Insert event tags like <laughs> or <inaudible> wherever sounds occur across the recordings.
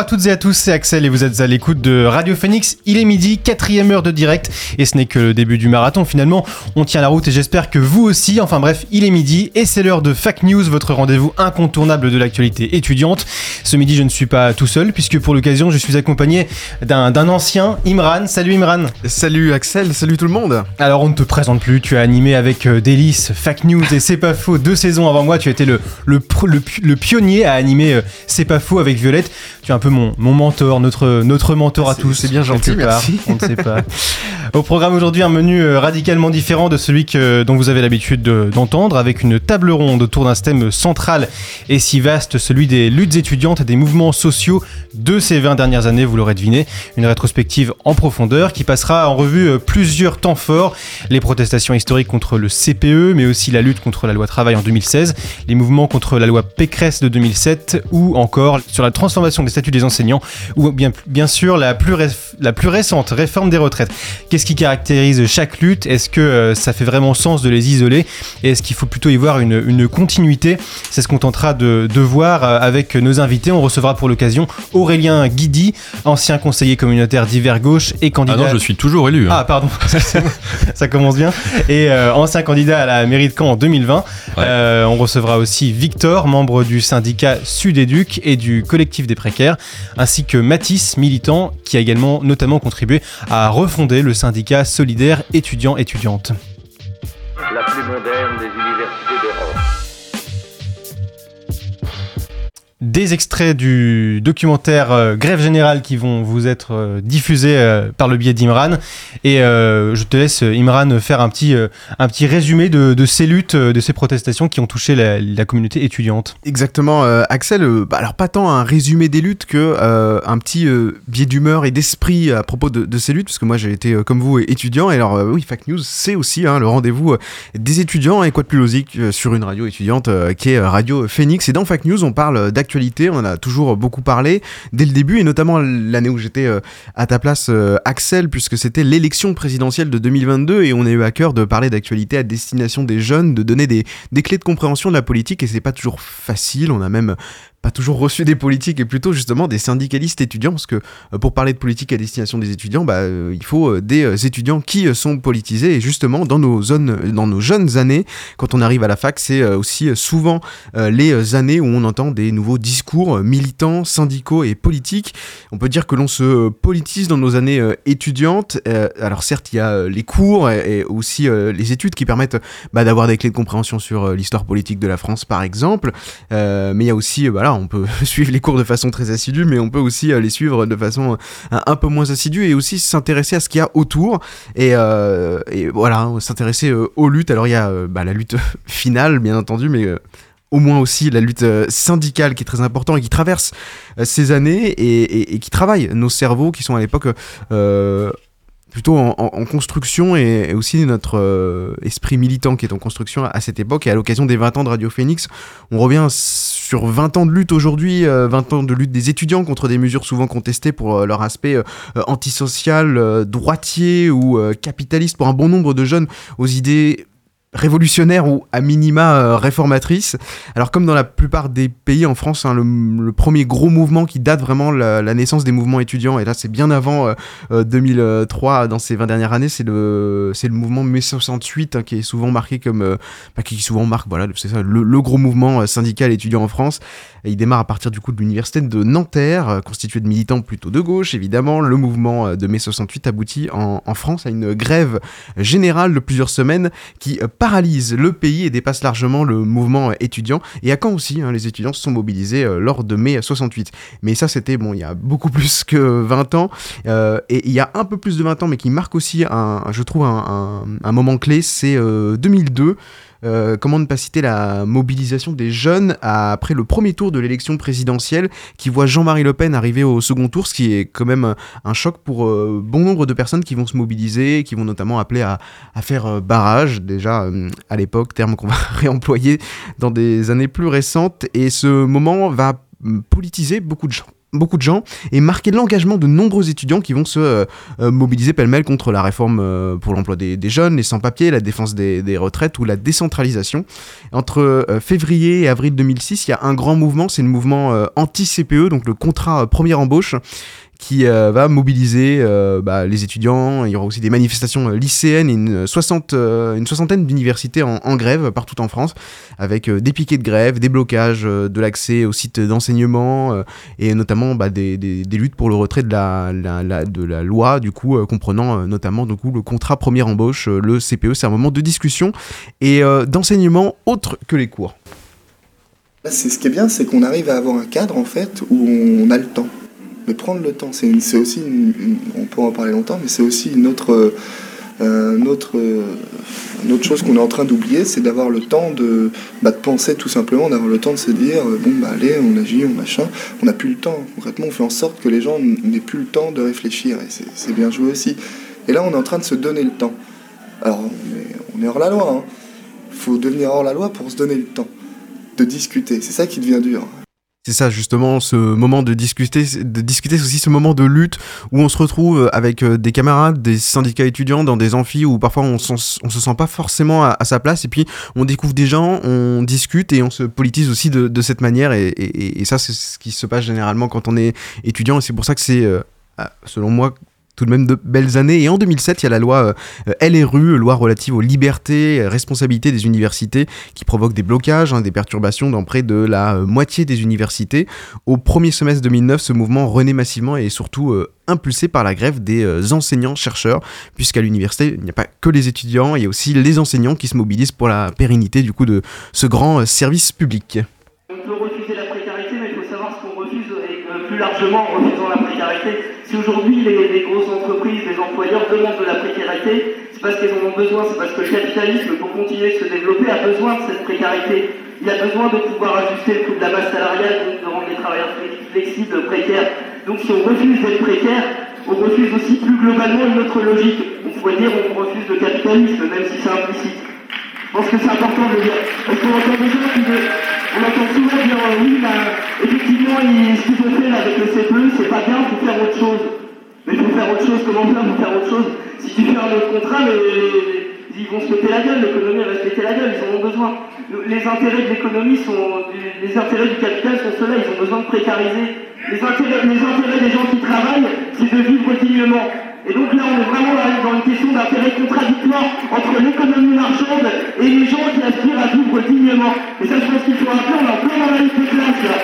À toutes et à tous, c'est Axel et vous êtes à l'écoute de Radio Phoenix. Il est midi, quatrième heure de direct et ce n'est que le début du marathon finalement. On tient la route et j'espère que vous aussi. Enfin bref, il est midi et c'est l'heure de Fac News, votre rendez-vous incontournable de l'actualité étudiante. Ce midi, je ne suis pas tout seul puisque pour l'occasion, je suis accompagné d'un ancien, Imran. Salut Imran. Salut Axel, salut tout le monde. Alors on ne te présente plus, tu as animé avec euh, Délice, Fac News et C'est pas faux deux saisons avant moi. Tu as été le, le, le pi- le pionnier à animer euh, C'est pas faux avec Violette. Tu es un peu mon, mon mentor, notre, notre mentor à tous. c'est bien gentil, merci. On ne sait pas. <laughs> Au programme aujourd'hui, un menu euh, radicalement différent de celui que, dont vous avez l'habitude de- d'entendre, avec une table ronde autour d'un thème central et si vaste, celui des luttes étudiantes et des mouvements sociaux de ces 20 dernières années, vous l'aurez deviné. Une rétrospective en profondeur qui passera en revue euh, plusieurs temps forts, les protestations historiques contre le CPE, mais aussi la lutte contre la loi travail en 2016, les mouvements contre la loi Pécresse de 2007, ou encore sur la transformation des statuts des enseignants, ou bien, bien sûr la plus, réf- la plus récente réforme des retraites. Qu'est-ce qui caractérise chaque lutte? Est-ce que euh, ça fait vraiment sens de les isoler? Et est-ce qu'il faut plutôt y voir une, une continuité? C'est ce qu'on tentera de, de voir euh, avec nos invités. On recevra pour l'occasion Aurélien Guidi, ancien conseiller communautaire d'hiver gauche et Ah candidat... non, je suis toujours élu. hein. Ah, pardon, <laughs> ça commence bien. Et euh, ancien candidat à la mairie de Caen en 2020. Euh, on recevra aussi Victor, membre du syndicat Sud-Éduc et du collectif des précaires, ainsi que Mathis, militant, qui a également notamment contribué à refonder le syndicat solidaire étudiant-étudiante. Des extraits du documentaire euh, Grève Générale qui vont vous être euh, diffusés euh, par le biais d'Imran. Et je te laisse, Imran, faire un petit, un petit résumé de, ces luttes, de ces protestations qui ont touché la, communauté étudiante. Exactement, Axel. bah, alors pas tant un résumé des luttes que un petit biais d'humeur et d'esprit à propos de, ces luttes, parce que moi j'ai été comme vous étudiant. Et alors oui, Fact News, c'est aussi hein, le rendez-vous des étudiants et quoi de plus logique sur une radio étudiante qui est Radio Phoenix. Et dans Fact News, on parle euh, On en a toujours beaucoup parlé dès le début et notamment l'année où j'étais euh, à ta place, euh, Axel, puisque c'était l'élection présidentielle de 2022 et on a eu à cœur de parler d'actualité à destination des jeunes, de donner des, des clés de compréhension de la politique et c'est pas toujours facile. On a même pas toujours reçu des politiques et plutôt justement des syndicalistes étudiants parce que euh, pour parler de politique à destination des étudiants, bah, euh, il faut euh, des étudiants qui sont politisés et justement dans nos zones, dans nos jeunes années, quand on arrive à la fac, c'est aussi souvent les années où on entend des nouveaux discours militants, syndicaux et politiques. On peut dire que l'on se politise dans nos années étudiantes. Alors certes, il y a les cours et, aussi les études qui permettent bah, d'avoir des clés de compréhension sur l'histoire politique de la France, par exemple. Mais il y a aussi, euh, on peut <laughs> suivre les cours de façon très assidue, mais on peut aussi euh, les suivre de façon euh, un, peu moins assidue et aussi s'intéresser à ce qu'il y a autour et, euh, voilà, s'intéresser aux luttes. Alors il y a bah, la lutte <laughs> finale, bien entendu, mais au moins aussi la lutte syndicale qui est très importante et qui traverse ces années et, qui travaille nos cerveaux qui sont à l'époque plutôt en, construction et, aussi notre euh, esprit militant qui est en construction à cette époque et à l'occasion des 20 ans de Radio Phoenix. On revient sur 20 ans de lutte aujourd'hui, euh, 20 ans de lutte des étudiants contre des mesures souvent contestées pour euh, leur aspect euh, euh, antisocial, euh, droitier ou euh, capitaliste pour un bon nombre de jeunes aux idées révolutionnaire ou à minima euh, réformatrice. Alors comme dans la plupart des pays en France, hein, le, premier gros mouvement qui date vraiment la, naissance des mouvements étudiants, et là c'est bien avant euh, euh, 2003, dans ces 20 dernières années, c'est le, c'est le mouvement mai 68 hein, qui est souvent marqué comme... euh, enfin, qui souvent marque, voilà, c'est ça, le, gros mouvement euh, syndical étudiant en France. Il démarre à partir du coup de l'université de Nanterre, euh, constitué de militants plutôt de gauche, évidemment. Le mouvement euh, de mai 68 aboutit en, France à une grève générale de plusieurs semaines qui euh, paralyse le pays et dépasse largement le mouvement étudiant. Et à Caen aussi, hein, les étudiants se sont mobilisés lors de mai 68. Mais ça, c'était, bon, il y a beaucoup <laughs> plus que 20 ans. Et il y a un peu plus de 20 ans, mais qui marque aussi, un, je trouve, un, moment clé, c'est euh, 2002. Euh, comment ne pas citer la mobilisation des jeunes après le premier tour de l'élection présidentielle qui voit Jean-Marie Le Pen arriver au second tour, ce qui est quand même un choc pour euh, bon nombre de personnes qui vont se mobiliser, qui vont notamment appeler à, faire euh, barrage, déjà à l'époque, terme qu'on <laughs> va réemployer dans des années plus récentes. Et ce moment va mm, politiser beaucoup de gens beaucoup de gens et marquer l'engagement de nombreux étudiants qui vont se euh, euh, mobiliser pêle-mêle contre la réforme euh, pour l'emploi des, jeunes, les sans-papiers, la défense des, retraites ou la décentralisation. Entre février et avril 2006, il y a un grand mouvement, c'est le mouvement anti-CPE, donc le contrat première embauche, qui euh, va mobiliser euh, bah, les étudiants. Il y aura aussi des manifestations euh, lycéennes et une, 60, euh, une soixantaine d'universités en, grève partout en France, avec des piquets de grève, des blocages de l'accès aux sites d'enseignement et notamment bah, des, luttes pour le retrait de la, loi, du coup, comprenant notamment du le contrat première embauche, le CPE. C'est un moment de discussion et d'enseignement autre que les cours. Là, c'est ce qui est bien, c'est qu'on arrive à avoir un cadre en fait où on a le temps. Prendre le temps, c'est aussi, on peut en parler longtemps, mais c'est aussi une autre, euh, autre, euh, autre chose qu'on est en train d'oublier, c'est d'avoir le temps de, bah, de penser tout simplement, d'avoir le temps de se dire, euh, bon bah allez, on agit, on machin. On n'a plus le temps. Concrètement, on fait en sorte que les gens n'aient plus le temps de réfléchir, et c'est- bien joué aussi. Et là, on est en train de se donner le temps. Alors, on est, on est hors la loi. Il faut devenir hors la loi pour se donner le temps de discuter. C'est ça qui devient dur. C'est ça justement, ce moment de discuter, de discuter, c'est aussi ce moment de lutte où on se retrouve avec euh, des camarades, des syndicats étudiants dans des amphis où parfois on, on se sent pas forcément à, sa place. Et puis on découvre des gens, on discute et on se politise aussi de, cette manière. Et, ça c'est ce qui se passe généralement quand on est étudiant. Et c'est pour ça que c'est, euh, selon moi, tout de même de belles années. Et en 2007, il y a la loi euh, LRU, loi relative aux libertés, responsabilités des universités, qui provoque des blocages, hein, des perturbations dans près de la euh, moitié des universités. Au premier semestre 2009, ce mouvement renaît massivement et est surtout euh, impulsé par la grève des enseignants-chercheurs, puisqu'à l'université, il n'y a pas que les étudiants, il y a aussi les enseignants qui se mobilisent pour la pérennité du coup de ce grand service public. Faut savoir ce qu'on refuse plus largement en refusant la précarité. Si aujourd'hui les, grosses entreprises, les employeurs demandent de la précarité, c'est parce qu'ils en ont besoin, c'est parce que le capitalisme, pour continuer de se développer, a besoin de cette précarité. Il a besoin de pouvoir ajuster le coût de la masse salariale, donc de rendre les travailleurs flex- flexibles, précaires. Donc si on refuse d'être précaire, on refuse aussi plus globalement une autre logique. On pourrait dire on refuse le capitalisme, même si c'est implicite. Je pense que c'est important de dire. Parce qu'on entend des gens qui on entend souvent dire oui, bah, effectivement, ce qu'ils ont fait là, avec le CPE, c'est pas bien, faut faire autre chose. Mais faut faire autre chose, comment faire pour faire autre chose? Si tu fais un autre contrat, ils vont se péter la gueule, l'économie va se péter la gueule, ils en ont besoin. Les intérêts de l'économie sont. Les intérêts du capital sont ceux-là, ils ont besoin de précariser. Les intérêts des gens qui travaillent, c'est de vivre dignement. Et donc là, on est vraiment dans une question d'intérêt contradictoire entre l'économie marchande et les gens qui aspirent à vivre dignement. Et ça, je pense qu'il faut rappeler, on est en plein dans la liste de classe là.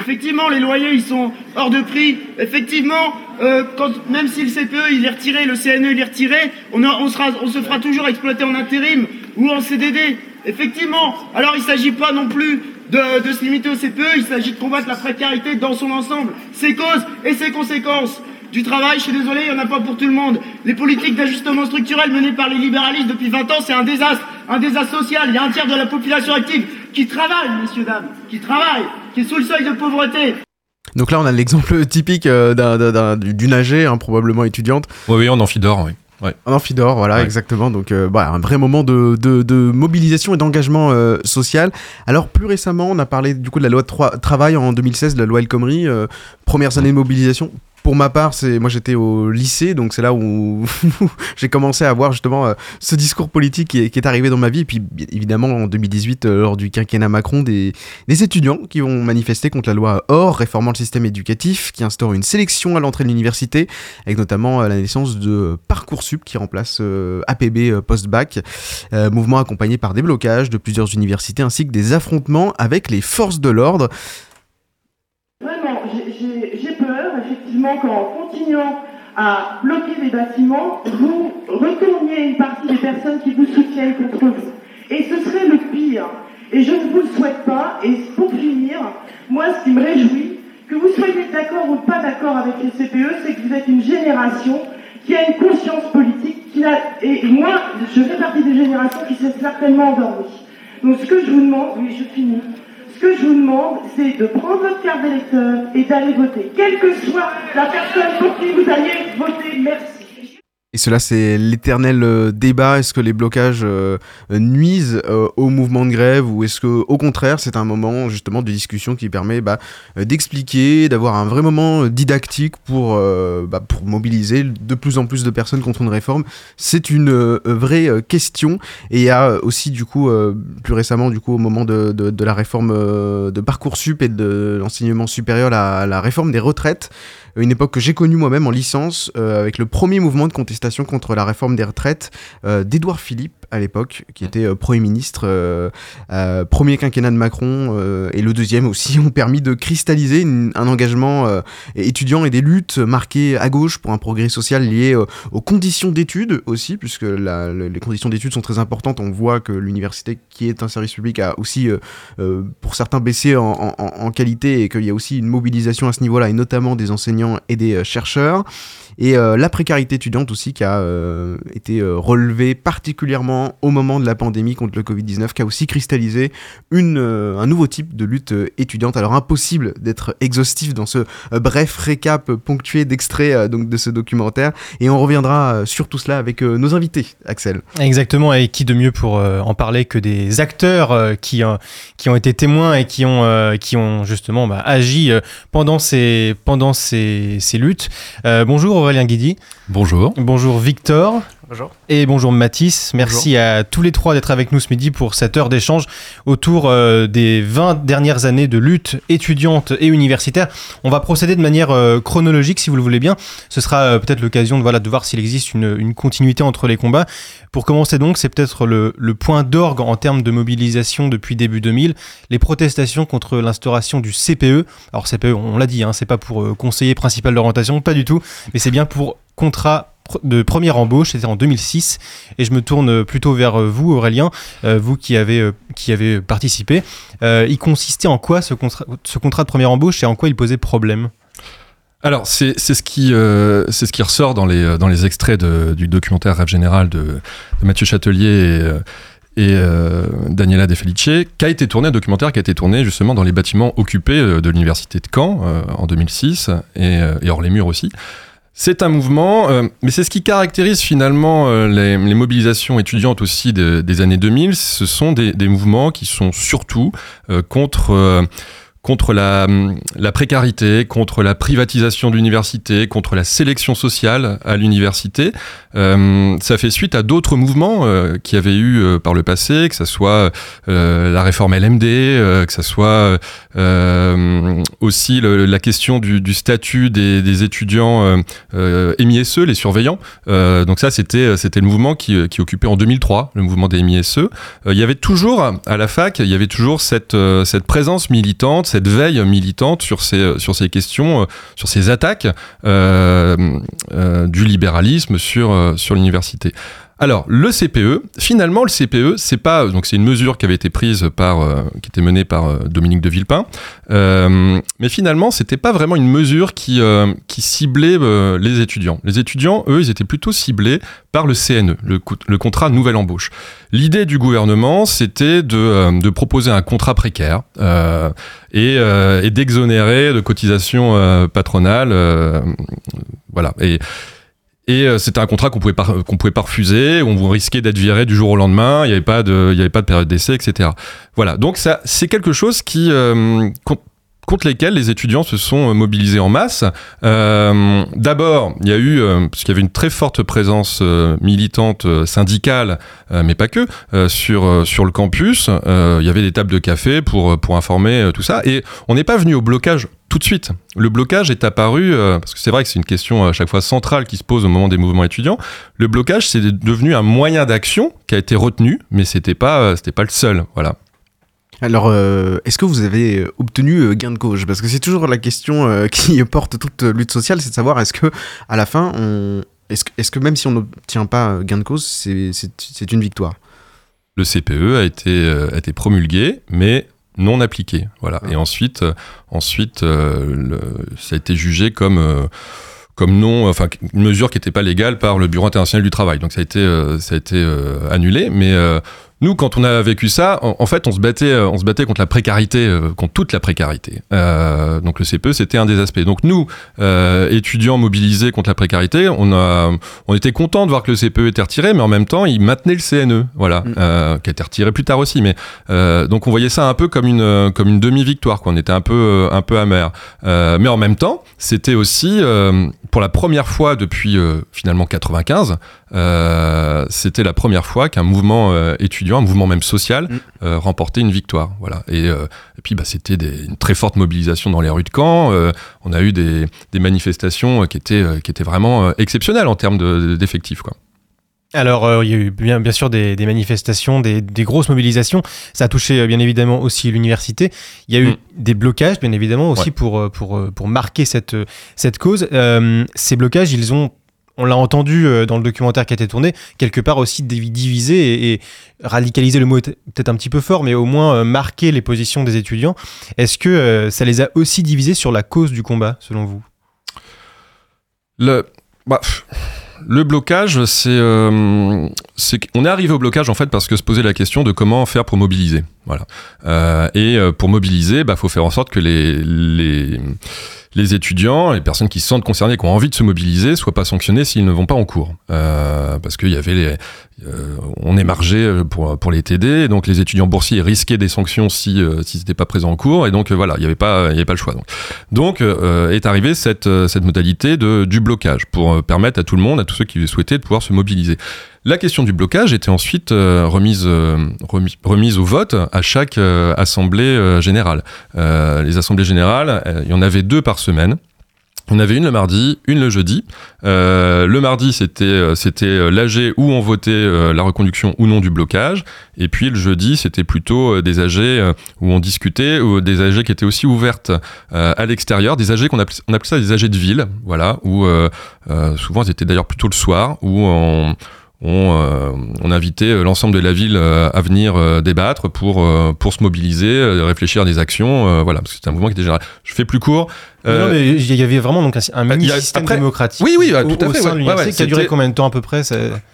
Effectivement, les loyers, ils sont hors de prix. Effectivement, euh, quand, même si le CPE il est retiré, le CNE il est retiré, on, se fera toujours exploiter en intérim ou en CDD. Effectivement. Alors, il ne s'agit pas non plus de se limiter au CPE, il s'agit de combattre la précarité dans son ensemble, ses causes et ses conséquences. Du travail, je suis désolé, il n'y en a pas pour tout le monde. Les politiques d'ajustement structurel menées par les libéralistes depuis 20 ans, c'est un désastre, un désastre social. Il y a un tiers de la population active qui travaille, messieurs, dames, qui travaille, qui est sous le seuil de pauvreté. Donc là, on a l'exemple typique euh, d'un- d'un- d'un- d'une âgée, hein, probablement étudiante, Oui, oui, en amphidore, oui. Ouais. en amphidore, voilà, Ouais. exactement. Donc, euh, voilà, un vrai moment de, de, de mobilisation et d'engagement euh, social. Alors, plus récemment, on a parlé du coup de la loi de travail en 2016, de la loi El Khomri, euh, premières années de mobilisation. Pour ma part, c'est moi j'étais au lycée, donc c'est là où <laughs> j'ai commencé à voir justement euh, ce discours politique qui est, arrivé dans ma vie. Et puis évidemment en 2018, euh, lors du quinquennat Macron, des, des étudiants qui ont manifesté contre la loi OR, réformant le système éducatif, qui instaure une sélection à l'entrée de l'université, avec notamment euh, la naissance de Parcoursup qui remplace APB post-bac, mouvement accompagné par des blocages de plusieurs universités ainsi que des affrontements avec les forces de l'ordre. Vraiment, j'ai- j'ai j'ai peur, qu'en continuant à bloquer les bâtiments, vous retourniez une partie des personnes qui vous soutiennent contre vous. Et ce serait le pire. Et je ne vous le souhaite pas. Et pour finir, moi, ce qui me réjouit, que vous soyez d'accord ou pas d'accord avec les CPE, c'est que vous êtes une génération qui a une conscience politique, et moi, je fais partie des générations qui s'est certainement endormie. Donc ce que je vous demande, oui, je finis. Ce que je vous demande, c'est de prendre votre carte d'électeur et d'aller voter, quelle que soit la personne pour qui vous alliez voter. Merci. Et cela, c'est l'éternel euh, débat. Est-ce que les blocages euh, nuisent euh, au mouvement de grève ou est-ce que, au contraire, c'est un moment justement de discussion qui permet bah, d'expliquer, d'avoir un vrai moment didactique pour, bah, pour mobiliser de plus en plus de personnes contre une réforme? C'est une vraie question. Et il y a aussi, du coup, plus récemment, du coup, au moment de, la réforme de Parcoursup et de l'enseignement supérieur, la réforme des retraites une époque que j'ai connue moi-même en licence, euh, avec le premier mouvement de contestation contre la réforme des retraites euh, d'Édouard Philippe à l'époque, qui était euh, Premier ministre, euh, euh, premier quinquennat de Macron, et le deuxième aussi, <laughs> ont permis de cristalliser un engagement étudiant et des luttes marquées à gauche pour un progrès social lié aux conditions d'études aussi, puisque la- le- les conditions d'études sont très importantes. On voit que l'université, qui est un service public, a aussi, pour certains, baissé en, qualité et qu'il y a aussi une mobilisation à ce niveau-là, et notamment des enseignants et des chercheurs. Et euh, la précarité étudiante aussi qui a euh, été euh, relevée particulièrement au moment de la pandémie contre le Covid-19, qui a aussi cristallisé un nouveau type de lutte étudiante. Alors impossible d'être exhaustif dans ce bref récap ponctué d'extraits donc de ce documentaire. Et on reviendra sur tout cela avec nos invités, Axel. Exactement, et qui de mieux pour en parler que des acteurs qui, qui ont été témoins et qui ont, qui ont justement bah, agi pendant ces, pendant ces, ces luttes. Bonjour Aurélien Guidi. Bonjour. Bonjour Victor. Bonjour. Et bonjour Mathis. Merci à tous les trois d'être avec nous ce midi pour cette heure d'échange autour euh, des 20 dernières années de lutte étudiante et universitaire. On va procéder de manière euh, chronologique si vous le voulez bien. Ce sera euh, peut-être l'occasion de, voilà, de voir s'il existe une, une continuité entre les combats. Pour commencer donc, c'est peut-être le, le point d'orgue en termes de mobilisation depuis début 2000, les protestations contre l'instauration du CPE. Alors CPE, on l'a dit, hein, c'est pas pour conseiller principal d'orientation, pas du tout, mais c'est bien pour contrat de première embauche, c'était en 2006, et je me tourne plutôt vers euh, vous, Aurélien, euh, vous qui avez, euh, qui avez participé. Euh, il consistait en quoi ce contrat, de première embauche et en quoi il posait problème? Alors, c'est ce, qui, euh, ce qui ressort dans les, dans les extraits du documentaire Rêve Général de, Mathieu Châtelier et, euh, euh, Daniela De Felice, qui a été tourné, un documentaire qui a été tourné justement dans les bâtiments occupés euh, de l'université de Caen euh, en 2006 et, euh, et hors les murs aussi. C'est un mouvement, euh, mais c'est ce qui caractérise finalement euh, les, mobilisations étudiantes aussi de- des années 2000. Ce sont des, mouvements qui sont surtout euh, contre, contre la, la précarité, contre la privatisation de contre la sélection sociale à l'université. Euh, ça fait suite à d'autres mouvements euh, qui avaient eu euh, par le passé, que ce soit la réforme LMD, que ce soit aussi la question du, statut des, étudiants MISE, les surveillants. Donc ça, c'était c'était le mouvement qui, qui occupait en 2003, le mouvement des MISE. Il y avait toujours à la fac, il y avait toujours cette, cette présence militante, cette veille militante sur ces, sur ces questions, euh, sur ces attaques euh, euh, du libéralisme sur, euh, sur l'université. Alors, le CPE, finalement, le CPE, c'est pas donc c'est une mesure qui avait été prise par, euh, qui était menée par euh, Dominique de Villepin, euh, mais finalement, c'était pas vraiment une mesure qui euh, qui ciblait euh, les étudiants. Les étudiants, eux, ils étaient plutôt ciblés par le CNE, le, co- le contrat nouvelle embauche. L'idée du gouvernement, c'était de, euh, de proposer un contrat précaire euh, et, euh, et d'exonérer de cotisations euh, patronales, euh, voilà. Et et euh, c'était un contrat qu'on pouvait pas qu'on pouvait pas refuser, on risquait d'être viré du jour au lendemain. Il n'y avait pas de il y avait pas de période d'essai, etc. Voilà. Donc ça c'est quelque chose qui euh, contre lesquels les étudiants se sont euh, mobilisés en masse. Euh, D'abord, il y a eu, euh, parce qu'il y avait une très forte présence militante syndicale, mais pas que, sur, sur le campus. Il y avait des tables de café pour, pour informer tout ça. Et on n'est pas venu au blocage tout de suite. Le blocage est apparu, parce que c'est vrai que c'est une question à chaque fois centrale qui se pose au moment des mouvements étudiants. Le blocage, c'est devenu un moyen d'action qui a été retenu, mais c'était pas, c'était pas le seul. Voilà. Alors, euh, est-ce que vous avez euh, obtenu euh, gain de cause? Parce que c'est toujours la question euh, <laughs> qui porte toute lutte sociale, c'est de savoir est-ce que à la fin, on... est-ce que, est-ce que même si on n'obtient pas gain de cause, c'est, une victoire? Le CPE a été, euh, a été promulgué, mais non appliqué. Voilà. Et ensuite, ensuite le- ça a été jugé comme, comme non, enfin, une mesure qui n'était pas légale par le Bureau international du travail. Donc ça a été, euh, ça a été euh, annulé. Mais euh, nous, quand on a vécu ça, en, en fait, on se battait, euh, on se battait contre la précarité, euh, contre toute la précarité. Euh, donc le CPE, c'était un des aspects. Donc nous, euh, étudiants mobilisés contre la précarité, on a, on était content de voir que le CPE était retiré, mais en même temps, il maintenait le CNE, voilà, Mm. qui a été retiré plus tard aussi. Mais donc on voyait ça un peu comme une, comme une demi-victoire, quoi. On était un peu, un peu amer. Mais en même temps, c'était aussi pour la première fois depuis finalement 95, euh, c'était la première fois qu'un mouvement euh, un mouvement même social, Mm. euh, remportait une victoire. Voilà. Et, euh, et puis bah, c'était une très forte mobilisation dans les rues de Caen. Euh, on a eu des, des manifestations qui étaient, qui étaient vraiment exceptionnelles en termes de- d'effectifs. quoi. Alors, euh, il y a eu bien, bien sûr des, des manifestations, des, des grosses mobilisations. Ça a touché euh, bien évidemment aussi l'université. Il y a eu Mm. des blocages, bien évidemment, aussi Ouais. pour, pour, pour marquer cette, cette cause. Euh, ces blocages, ils ont, on l'a entendu euh, dans le documentaire qui a été tourné, quelque part aussi divi- divisé et, radicaliser le mot peut-être un petit peu fort, mais au moins euh, marquer les positions des étudiants. Est-ce que euh, ça les a aussi divisés sur la cause du combat, selon vous? Le, bah, le blocage, c'est, qu'on est arrivé au blocage en fait parce que se posait la question de comment faire pour mobiliser. Voilà. Et pour mobiliser, bah, faut faire en sorte que les les étudiants, les personnes qui se sentent concernées, qui ont envie de se mobiliser, soient pas sanctionnés s'ils ne vont pas en cours. Euh, parce qu'il y avait les, euh, on émargeait pour, pour les TD, donc les étudiants boursiers risquaient des sanctions si, euh, s'ils n'étaient pas présents en cours, et donc euh, voilà, il n'y avait pas, il y avait pas le choix. Donc, donc euh, est arrivée cette, cette modalité de, du blocage pour euh, permettre à tout le monde, à tous ceux qui souhaitaient, de pouvoir se mobiliser. La question du blocage était ensuite euh, remise, euh, remis- remise au vote à chaque euh, assemblée générale. Les assemblées générales, il y en avait deux par semaine. On avait une le mardi, une le jeudi. Le mardi, c'était c'était l'AG où on votait la reconduction ou non du blocage. Et puis le jeudi, c'était plutôt des AG où on discutait, ou des AG qui étaient aussi ouvertes à l'extérieur, des AG qu'on appelait, on ça des AG de ville, voilà, où euh, souvent étaient d'ailleurs plutôt le soir, où on on, euh, on invitait euh, l'ensemble de la ville euh, à venir débattre pour, pour se mobiliser, réfléchir à des actions. voilà, parce que c'était un mouvement qui était général. Je fais plus court. Euh, Non, mais il y avait vraiment donc un, un mini a- système après- démocratique. Oui, oui, au, tout à fait, sein ouais. de Ouais, ouais, qui a duré combien de temps à peu près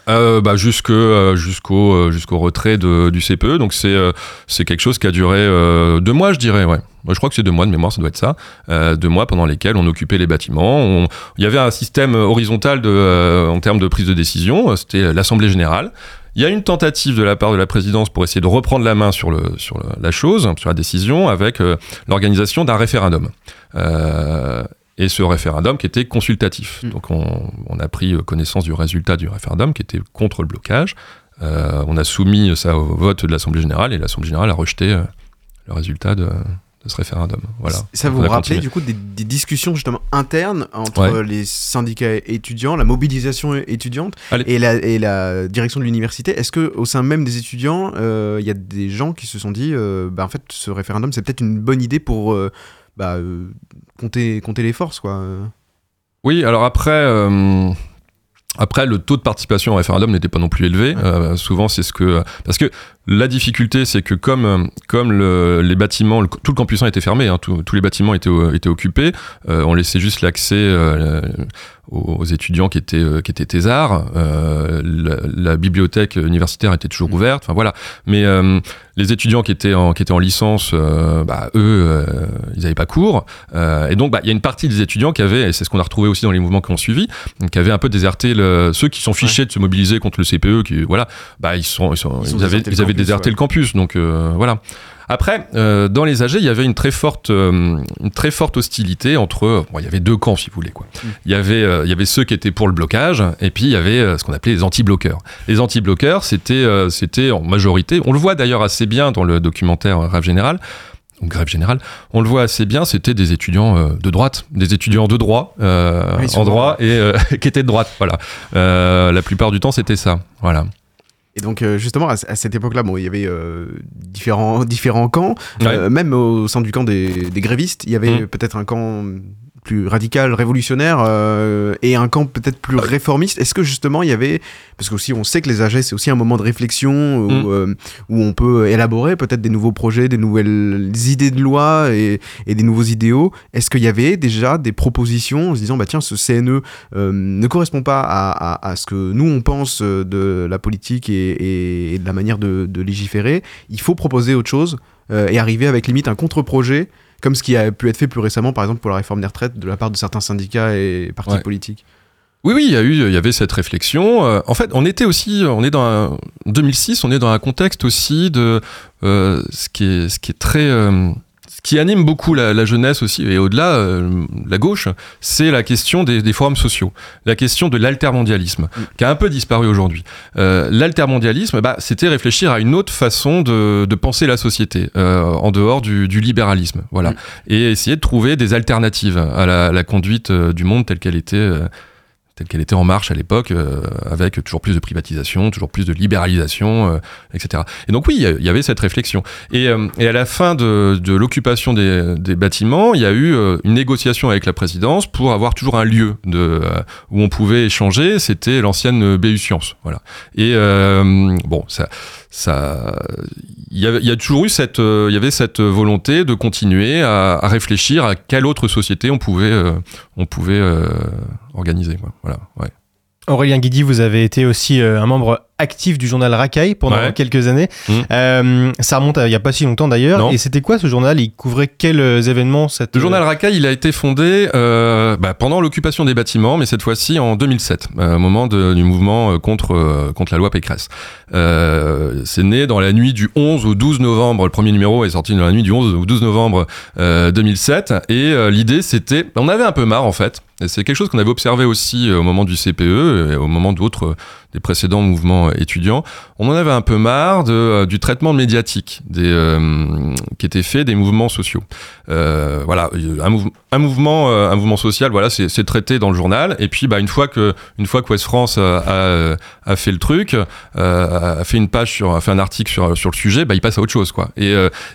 Euh, bah, jusque, euh, jusqu'au euh, jusqu'au retrait de, du CPE. Donc c'est euh, c'est quelque chose qui a duré euh, deux mois, je dirais. Ouais. Je crois que c'est deux mois de mémoire, ça doit être ça. Euh, deux mois pendant lesquels on occupait les bâtiments. On- Il y avait un système horizontal de, euh, en termes de prise de décision. C'était l'Assemblée générale. Il y a une tentative de la part de la présidence pour essayer de reprendre la main sur, le, sur le- la chose, sur la décision, avec euh, l'organisation d'un référendum. Euh, et ce référendum qui était consultatif. Donc on, on a pris connaissance du résultat du référendum qui était contre le blocage. Euh, on a soumis ça au vote de l'Assemblée générale et l'Assemblée générale a rejeté euh, le résultat de, de ce référendum. Voilà. Ça vous rappelait du coup des, des discussions justement internes entre Ouais. les syndicats étudiants, la mobilisation étudiante et la, et la direction de l'université. Est-ce que au sein même des étudiants, euh, il y a des gens qui se sont dit, euh, bah, en fait, ce référendum c'est peut-être une bonne idée pour euh, bah, euh, compter, compter les forces quoi. Oui, alors après, après le taux de participation au référendum n'était pas non plus élevé. Souvent, c'est ce que parce que la difficulté, c'est que comme comme le- les bâtiments, le- tout le campus 1 était fermé, hein, tous tous les bâtiments étaient euh, étaient occupés. euh, on laissait juste l'accès euh, aux, étudiants qui étaient euh, qui étaient thésards. Euh, la, la bibliothèque universitaire était toujours ouverte. Enfin voilà. Mais euh, les étudiants qui étaient en qui étaient en licence, euh, bah, eux, euh, ils n'avaient pas cours. Euh, et donc, bah, il y a une partie des étudiants qui avaient, et c'est ce qu'on a retrouvé aussi dans les mouvements qui ont suivi, qui avaient un peu déserté le, ceux qui sont fichés de se mobiliser contre le CPE, qui, voilà, bah, ils sont, ils, sont- Ils avaient, ils avaient déserté ouais. le campus. Donc, euh, voilà. Après, euh, dans les AG, il y avait une très forte, euh, une très forte hostilité entre. Bon, il y avait deux camps, si vous voulez. Quoi. Il y avait, euh, il y avait ceux qui étaient pour le blocage, et puis il y avait ce qu'on appelait les anti-bloqueurs. Les anti-bloqueurs, c'était, c'était en majorité. On le voit d'ailleurs assez bien dans le documentaire Rêve Général. ou Grève générale, on le voit assez bien, c'était des étudiants de droite, des étudiants de droit, Oui, en droit et <laughs> qui étaient de droite. Voilà. La plupart du temps, c'était ça. Voilà. Et donc euh, justement à, à cette époque-là, bon, il y avait euh, différents <laughs> différents camps, Ouais. Euh, même au sein du camp des, des grévistes, il y avait Mhm. peut-être un camp plus radical, révolutionnaire, euh, et un camp peut-être plus réformiste. Est-ce que justement il y avait, parce qu'aussi on sait que les AG c'est aussi un moment de réflexion où, Mm. euh, où on peut élaborer peut-être des nouveaux projets, des nouvelles idées de loi et, et des nouveaux idéaux. Est-ce qu'il y avait déjà des propositions en se disant bah tiens ce CNE euh, ne correspond pas à, à- à ce que nous on pense euh, de la politique et, de la manière de, de légiférer? Il faut proposer autre chose euh, et arriver avec limite un contre-projet comme ce qui a pu être fait plus récemment, par exemple pour la réforme des retraites, de la part de certains syndicats et partis Ouais. politiques. Oui, oui, il y a eu, il y avait cette réflexion. Euh, en fait, on était aussi, on est dans un, 2006, on est dans un contexte aussi de euh, ce qui est, ce qui est très, euh, ce qui anime beaucoup la, la jeunesse aussi et au-delà, euh, la gauche, c'est la question des, des forums sociaux, la question de l'altermondialisme, qui a un peu disparu aujourd'hui. Euh, l'altermondialisme, bah, c'était réfléchir à une autre façon de, de penser la société euh, en dehors du, du libéralisme, voilà, et essayer de trouver des alternatives à la, la conduite du monde telle qu'elle était. Euh, telle qu'elle était en marche à l'époque, euh, avec toujours plus de privatisation, toujours plus de libéralisation, euh, etc. Et donc oui, il y avait cette réflexion. Et, euh, et à la fin de, de l'occupation des, des bâtiments, il y a eu euh, une négociation avec la présidence pour avoir toujours un lieu de, euh, où on pouvait échanger. C'était l'ancienne BU Sciences, voilà. Et euh, bon, ça, ça, il y, a toujours eu cette, euh, il y avait cette volonté de continuer à, réfléchir à quelle autre société on pouvait, euh, on pouvait euh, organiser. Voilà, ouais. Aurélien Guidi, vous avez été aussi un membre actif du journal Racaille pendant Ouais. quelques années. Mmh. Euh, ça remonte à il n'y a pas si longtemps d'ailleurs. Et c'était quoi ce journal? Il couvrait quels euh, événements cette, Le journal Racaille, il a été fondé euh, bah, pendant l'occupation des bâtiments, mais cette fois-ci en 2007, euh, au moment de- du mouvement euh, contre, euh, contre la loi Pécresse. Euh, c'est né dans la nuit du 11 au 12 novembre, le premier numéro est sorti dans la nuit du 11 au 12 novembre euh, 2007, et euh, l'idée c'était, on avait un peu marre en fait, c'est quelque chose qu'on avait observé aussi euh, au moment du CPE et au moment d'autres euh, des précédents mouvements étudiants, on en avait un peu marre de, euh, du traitement médiatique des, euh, qui était fait des mouvements sociaux. Euh, voilà, un, mouve- un mouvement, un mouvement social, voilà, c'est traité dans le journal. Et puis, bah, une fois que, une fois que West France a, a, a fait le truc, a fait une page sur, a fait un article sur, sur le sujet, bah, il passe à autre chose, quoi. Et,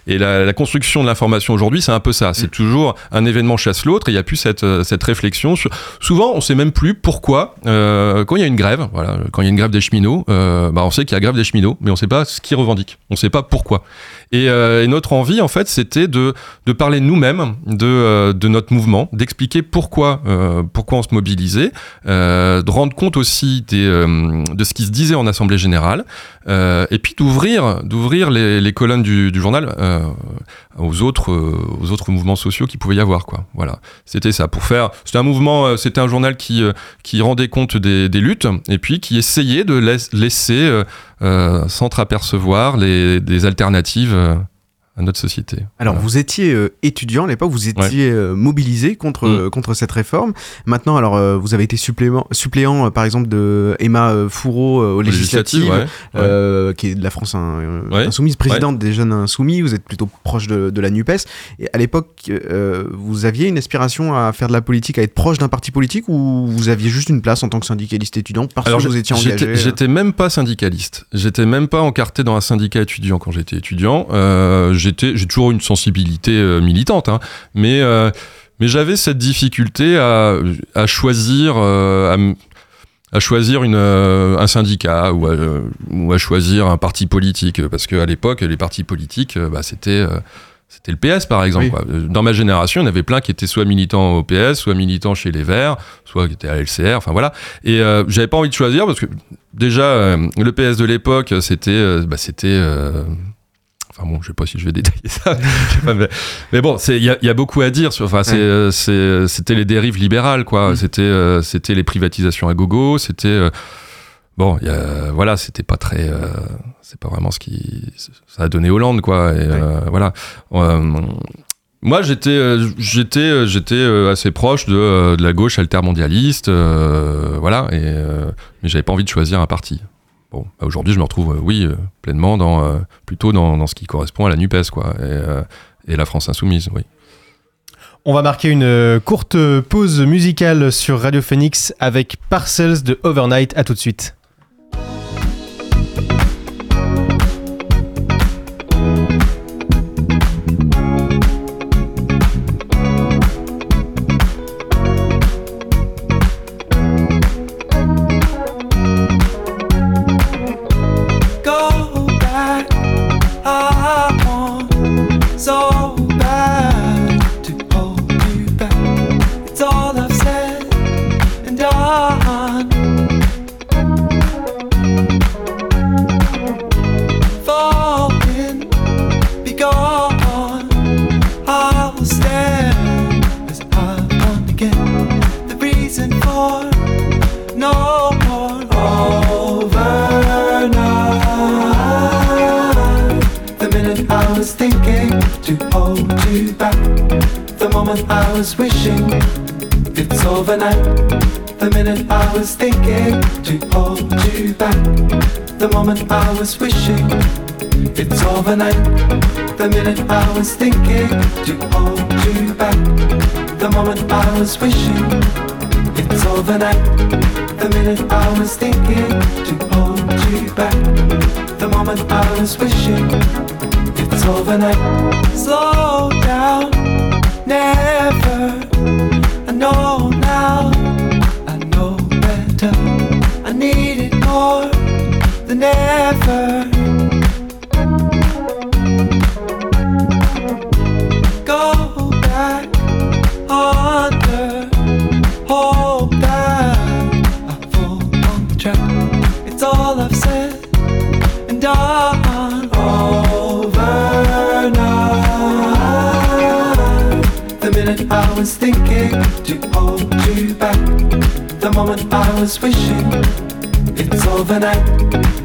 et la, la construction de l'information aujourd'hui, c'est un peu ça. C'est toujours un événement chasse l'autre. Et il y a plus cette, cette réflexion. Sur... Souvent, on sait même plus pourquoi. euh, quand il y a une grève, voilà, quand il y a une grève des cheminots, euh, bah, on sait qu'il y a grève des cheminots, mais on sait pas ce qu'ils revendiquent. On sait pas pourquoi. Et, euh, et notre envie, en fait, c'était de, parler nous-mêmes de, euh, de notre mouvement, d'expliquer pourquoi, on se mobilisait, de rendre compte aussi de ce qui se disait en assemblée générale, et puis d'ouvrir, les, colonnes du, journal aux autres, mouvements sociaux qui pouvaient y avoir, quoi. Voilà, c'était ça. Pour faire, c'était un mouvement, c'était un journal qui, rendait compte des luttes, et puis qui essayait de laiss- laisser euh, euh, s'entreapercevoir les, des alternatives euh, à notre société. Alors, vous étiez euh, étudiant à l'époque, vous étiez euh, mobilisé contre, Mm. euh, contre cette réforme. Maintenant, alors, vous avez été suppléant, euh, par exemple, de Emma Fourreau euh, aux législatives, législatives, ouais, euh, qui est de la France hein, insoumise, présidente des jeunes insoumis. Vous êtes plutôt proche de, de la NUPES. Et à l'époque, euh, vous aviez une aspiration à faire de la politique, à être proche d'un parti politique, ou vous aviez juste une place en tant que syndicaliste étudiant parce Alors, que vous étiez engagé J'étais même pas syndicaliste. J'étais même pas encarté dans un syndicat étudiant quand j'étais étudiant. Euh, j'étais, j'ai toujours une sensibilité euh, militante, hein, mais euh, mais j'avais cette difficulté à, à choisir. euh, à m- à choisir une, euh, un syndicat ou à, euh, ou à choisir un parti politique parce qu'à l'époque les partis politiques euh, bah, c'était c'était le PS par exemple. Oui. quoi. Dans ma génération, il y en avait plein qui étaient soit militants au PS, soit militants chez les Verts, soit qui étaient à LCR, enfin voilà. Et j'avais pas envie de choisir parce que déjà le PS de l'époque, c'était bah, c'était Enfin bon, je sais pas si je vais détailler ça. <laughs> Mais, mais bon, il y a, il y a beaucoup à dire. Sur, enfin, euh, c'est- c'était les dérives libérales, quoi. C'était, euh, c'était les privatisations à gogo. C'était euh, bon, il y a- voilà, c'était pas très, euh, c'est pas vraiment ce qui, ça a donné Hollande, quoi. Et euh, voilà. Euh, moi, j'étais, euh, j'étais, euh, j'étais euh, assez proche de, euh, de la gauche altermondialiste, euh, voilà. Et euh, mais j'avais pas envie de choisir un parti. Bah, aujourd'hui, je me retrouve, euh, oui, euh, pleinement dans, euh, plutôt dans, ce qui correspond à la Nupes, quoi, et, et la France insoumise, oui. On va marquer une courte pause musicale sur Radio Phoenix avec Parcels de Overnight. À tout de suite. I was wishing it's overnight. The minute I was thinking to hold you back. The moment I was wishing it's overnight. The minute I was thinking to hold you back. The moment I was wishing it's overnight. Slow down, never. I know now, I know better. I need it than ever. Go back under, hope that I fall on the track. It's all I've said and done overnight. The minute I was thinking to hold you back, the moment I was wishing it's overnight.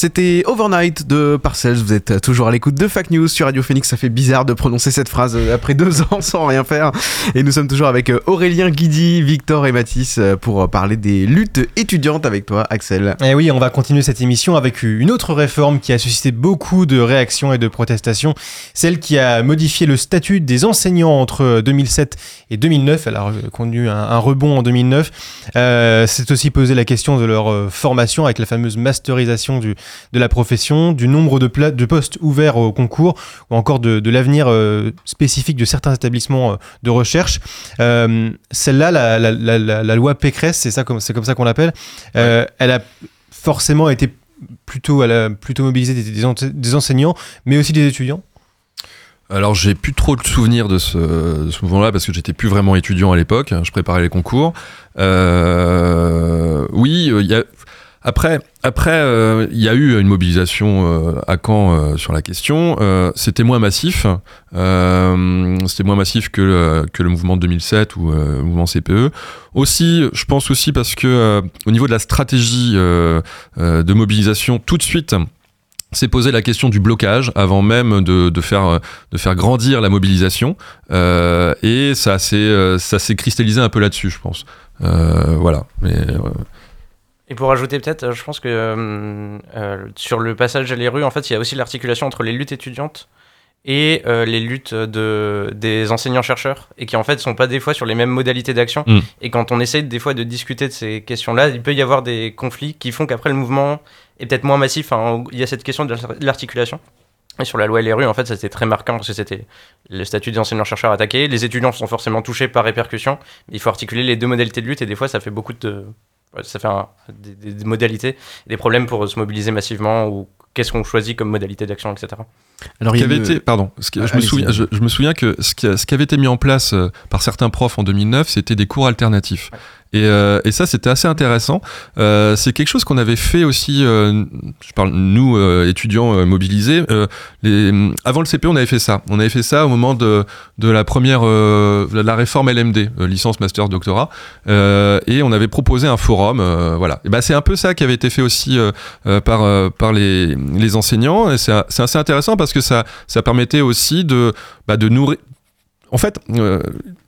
C'était Overnight de Parcells. Vous êtes toujours à l'écoute de Fact News sur Radio Phoenix. Ça fait bizarre de prononcer cette phrase euh, après deux <laughs> ans sans rien faire. Et nous sommes toujours avec euh, Aurélien Guidi, Victor et Mathis euh, pour parler des luttes étudiantes avec toi, Axel. Et oui, on va continuer cette émission avec une autre réforme qui a suscité beaucoup de réactions et de protestations. Celle qui a modifié le statut des enseignants entre 2007 et 2009. Elle a connu un, rebond en 2009. Euh, C'est aussi posé la question de leur formation avec la fameuse masterisation du, de la profession, du nombre de, pla- de postes ouverts au concours ou encore de, de l'avenir euh, spécifique de certains établissements euh, de recherche. Euh, Celle-là, la, la, la, la- la loi Pécresse, c'est ça comme ça qu'on l'appelle. Elle a forcément été plutôt, elle a plutôt mobilisé des, des, en- des enseignants, mais aussi des étudiants. Alors j'ai plus trop de souvenirs de ce, de ce mouvement-là parce que j'étais plus vraiment étudiant à l'époque. Je préparais les concours. Euh, oui, il y a. Après, après, euh, il y a eu une mobilisation euh, à Caen euh, sur la question. C'était moins massif. C'était moins massif que le, que le mouvement de 2007 ou le mouvement CPE. Aussi, je pense aussi parce que au niveau de la stratégie de mobilisation, tout de suite s'est posé la question du blocage avant même de, faire, de faire grandir la mobilisation. Et ça s'est, ça s'est cristallisé un peu là-dessus, je pense. Voilà. Et pour ajouter peut-être, euh, je pense que euh, euh, sur le passage à les rues, en fait, il y a aussi l'articulation entre les luttes étudiantes et euh, les luttes de, des enseignants-chercheurs, et qui en fait sont pas des fois sur les mêmes modalités d'action. Mm. Et quand on essaye des fois de discuter de ces questions-là, il peut y avoir des conflits qui font qu'après le mouvement est peut-être moins massif. hein. Il y a cette question de l'articulation. Et sur la loi rues, en fait, ça c'était très marquant parce que c'était le statut des enseignants-chercheurs attaqué. Les étudiants sont forcément touchés par répercussion. Il faut articuler les deux modalités de lutte et des fois ça fait beaucoup de. Ça fait un- des- des modalités, des problèmes pour se mobiliser massivement ou qu'est-ce qu'on choisit comme modalité d'action, etc. Alors, il y avait été, pardon, ce que- je, me souviens, je, je me souviens que ce qui, a- ce qui avait été mis en place euh, par certains profs en 2009, c'était des cours alternatifs. Et, euh, et ça, c'était assez intéressant. Euh, c'est quelque chose qu'on avait fait aussi, euh, je parle nous, euh, étudiants euh, mobilisés. euh, les, avant le CP, on avait fait ça. On avait fait ça au moment de, de la première, euh, de la réforme LMD, euh, licence, master, doctorat. Euh, et on avait proposé un forum. euh, voilà. Et ben, c'est un peu ça qui avait été fait aussi euh, euh, par, euh, par les, les enseignants. Et c'est assez intéressant parce que ça, ça permettait aussi de, bah, de nourrir. En fait, euh,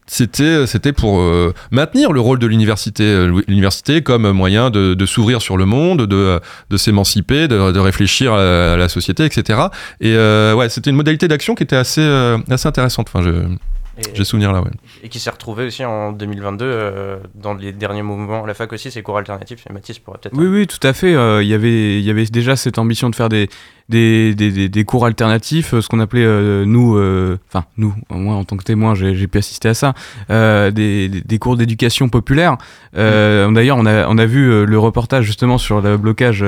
c'était pour euh, maintenir le rôle de l'université, euh, l'université comme moyen de, s'ouvrir sur le monde, de, de s'émanciper, de, de réfléchir à, la société, etc. Et ouais, c'était une modalité d'action qui était assez assez intéressante. Enfin, je j'ai souvenir là, ouais. Et qui s'est retrouvé aussi en 2022 euh, dans les derniers mouvements la fac aussi, ces cours alternatifs. Et Mathis pourrait peut-être. Oui, oui, tout à fait. euh, Il y avait- il y avait déjà cette ambition de faire des, des, des, des- des cours alternatifs, euh, ce qu'on appelait euh, nous, enfin nous, moi en tant que témoin, j'ai pu assister à ça, des, cours d'éducation populaire. Euh, D'ailleurs, on a, on a vu le reportage justement sur le blocage.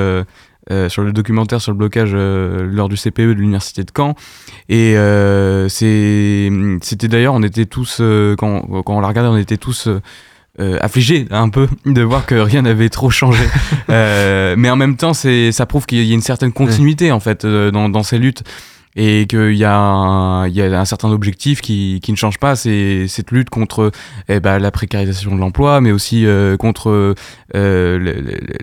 Euh, sur le documentaire sur le blocage euh, lors du CPE de l'université de Caen et euh, c'était d'ailleurs on était tous quand, quand on l'a regardé on était tous euh, euh, affligé un peu de voir que rien n'avait trop changé. <laughs> Mais en même temps, ça prouve qu'il y a une certaine continuité en fait dans, dans ces luttes et qu'il y a un, il y a un certain objectif qui, qui ne change pas. C'est cette lutte contre eh ben, la précarisation de l'emploi, mais aussi euh, contre euh, le- le- le-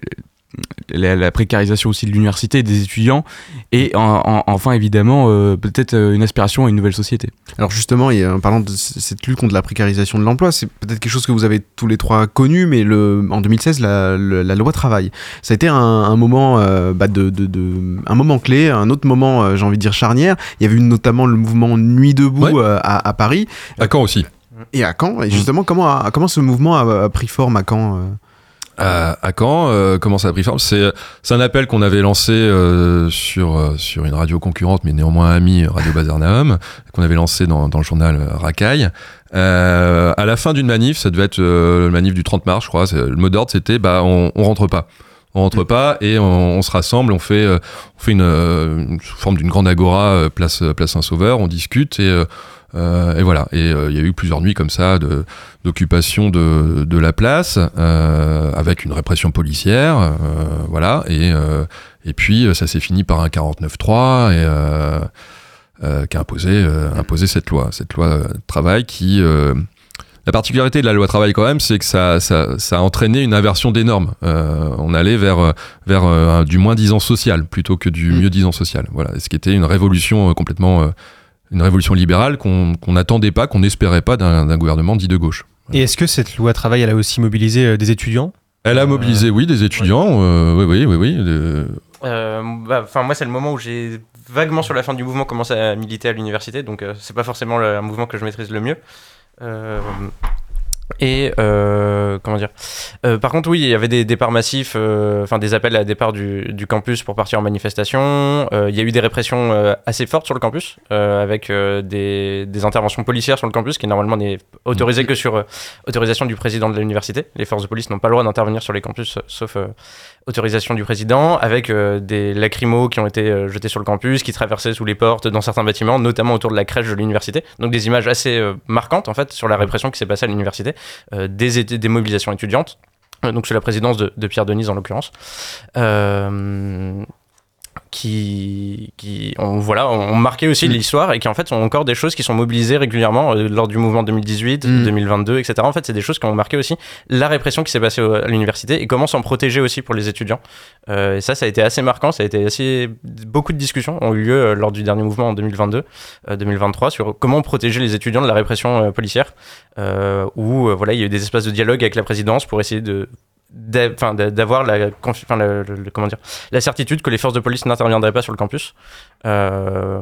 la, la précarisation aussi de l'université et des étudiants et en- en- enfin évidemment euh, peut-être euh, une aspiration à une nouvelle société. Alors justement, et en parlant de cette lutte contre la précarisation de l'emploi, c'est peut-être quelque chose que vous avez tous les trois connu, mais le, en 2016, la, le- la loi travail, ça a été un, un moment, euh, bah, de, de- de- un moment clé, un autre moment, euh, j'ai envie de dire charnière. Il y avait eu notamment le mouvement Nuit debout à, à Paris. À Caen aussi. Et à Caen. Et justement, comment, a- comment ce mouvement a, a pris forme à Caen euh? À, à Caen. euh, comment ça a pris forme C'est un appel qu'on avait lancé euh, sur, euh, sur une radio concurrente, mais néanmoins amie, Radio Bazarnaum, <laughs> qu'on avait lancé dans, dans le journal Racaille. Euh, à la fin d'une manif, ça devait être euh, le manif du 30 mars, je crois, le mot d'ordre c'était bah, on, on rentre pas. On rentre pas et on, on se rassemble, on fait, euh, on fait une, euh, forme d'une grande agora euh, place, place Saint-Sauveur, on discute et, euh, euh, et voilà. Et euh, il y a eu plusieurs nuits comme ça d'occupation de, de la place euh, avec une répression policière, euh, voilà. Et, euh, et puis euh, ça s'est fini par un 49-3 et euh, euh, qui a imposé, euh, imposé cette loi, cette loi euh, travail qui euh, la particularité de la loi travail quand même, c'est que ça, ça, ça a entraîné une inversion des normes. Euh, on allait vers, euh, vers euh, un- du moins disant social plutôt que du mieux disant social. Voilà, ce qui était une révolution euh, complètement, euh, une révolution libérale qu'on n'attendait pas, qu'on n'espérait pas d'un gouvernement dit de gauche. Et est-ce que cette loi travail, elle a aussi mobilisé euh, des étudiants? Elle a mobilisé, oui, des étudiants, euh, oui, oui, oui, oui. de- Euh, bah, Enfin, moi, c'est le moment où j'ai vaguement sur la fin du mouvement commencé à militer à l'université, donc euh, c'est pas forcément le, un mouvement que je maîtrise le mieux. Euh, et euh, comment dire Euh, Par contre, oui, il y avait des départs massifs, enfin des appels à départ du, campus pour partir en manifestation. Il y a eu des répressions assez fortes sur le campus, avec des, des interventions policières sur le campus, qui normalement n'est autorisé que sur autorisation du président de l'université. Les forces de police n'ont pas le droit d'intervenir sur les campus, sauf autorisation du président, avec euh, des lacrymos qui ont été euh, jetés sur le campus, qui traversaient sous les portes dans certains bâtiments, notamment autour de la crèche de l'université. Donc des images assez euh, marquantes en fait sur la répression qui s'est passée à l'université, des, mobilisations étudiantes. Donc sous la présidence de, Pierre Denise en l'occurrence. Qui, qui ont, voilà, ont marqué aussi l'histoire et qui en fait sont encore des choses qui sont mobilisées régulièrement euh, lors du mouvement 2018, Mm. 2022, etc. En fait, c'est des choses qui ont marqué aussi la répression qui s'est passée à l'université et comment s'en protéger aussi pour les étudiants. Euh, et ça, ça a été assez marquant, ça a été assez... Beaucoup de discussions ont eu lieu euh, lors du dernier mouvement en 2022, euh, 2023 sur comment protéger les étudiants de la répression euh, policière, euh, où voilà, il y a eu des espaces de dialogue avec la présidence pour essayer de d'avoir la, le- comment dire, la certitude que les forces de police n'interviendraient pas sur le campus. Euh,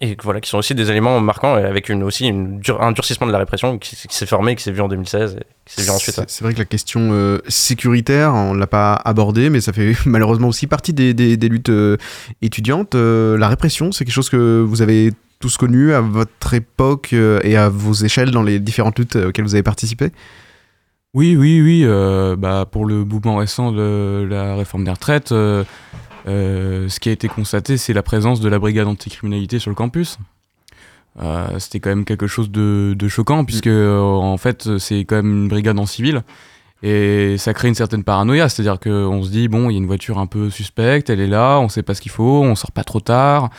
et voilà, qui sont aussi des éléments marquants, avec une, aussi une dur- un durcissement de la répression qui, s'est formé, qui s'est vu en 2016 et qui s'est vu ensuite. C'est vrai que la question euh, sécuritaire, on l'a pas abordée, mais ça fait <laughs> malheureusement aussi partie des, des- luttes euh, étudiantes. La répression, c'est quelque chose que vous avez tous connu à votre époque et à vos échelles dans les différentes luttes auxquelles vous avez participé? Oui, oui, oui. euh, bah, pour le mouvement récent de la réforme des retraites, euh, euh, ce qui a été constaté, c'est la présence de la brigade anticriminalité sur le campus. C'était quand même quelque chose de, de choquant, puisque euh, en fait, c'est quand même une brigade en civil. Et ça crée une certaine paranoïa, c'est-à-dire qu'on se dit, bon, il y a une voiture un peu suspecte, elle est là, on sait pas ce qu'il faut, on sort pas trop tard.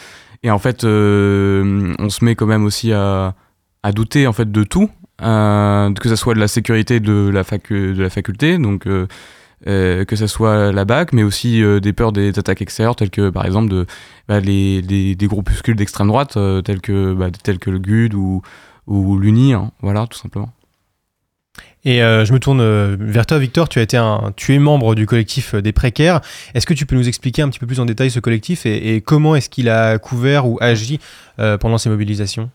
Et en fait, on se met quand même aussi à, à douter en fait de tout, que ça soit de la sécurité de la, de la faculté, donc euh, euh, que ça soit la BAC, mais aussi euh, des peurs des attaques extérieures, telles que par exemple bah, les, des groupuscules d'extrême droite, euh, tels, que, bah, tels que le GUD ou, l'UNI, hein, voilà, tout simplement. Et euh, je me tourne euh, vers toi, Victor. Tu as été tu es membre du collectif euh, des précaires. Est-ce que tu peux nous expliquer un petit peu plus en détail ce collectif et, comment est-ce qu'il a couvert ou agi euh, pendant ces mobilisations?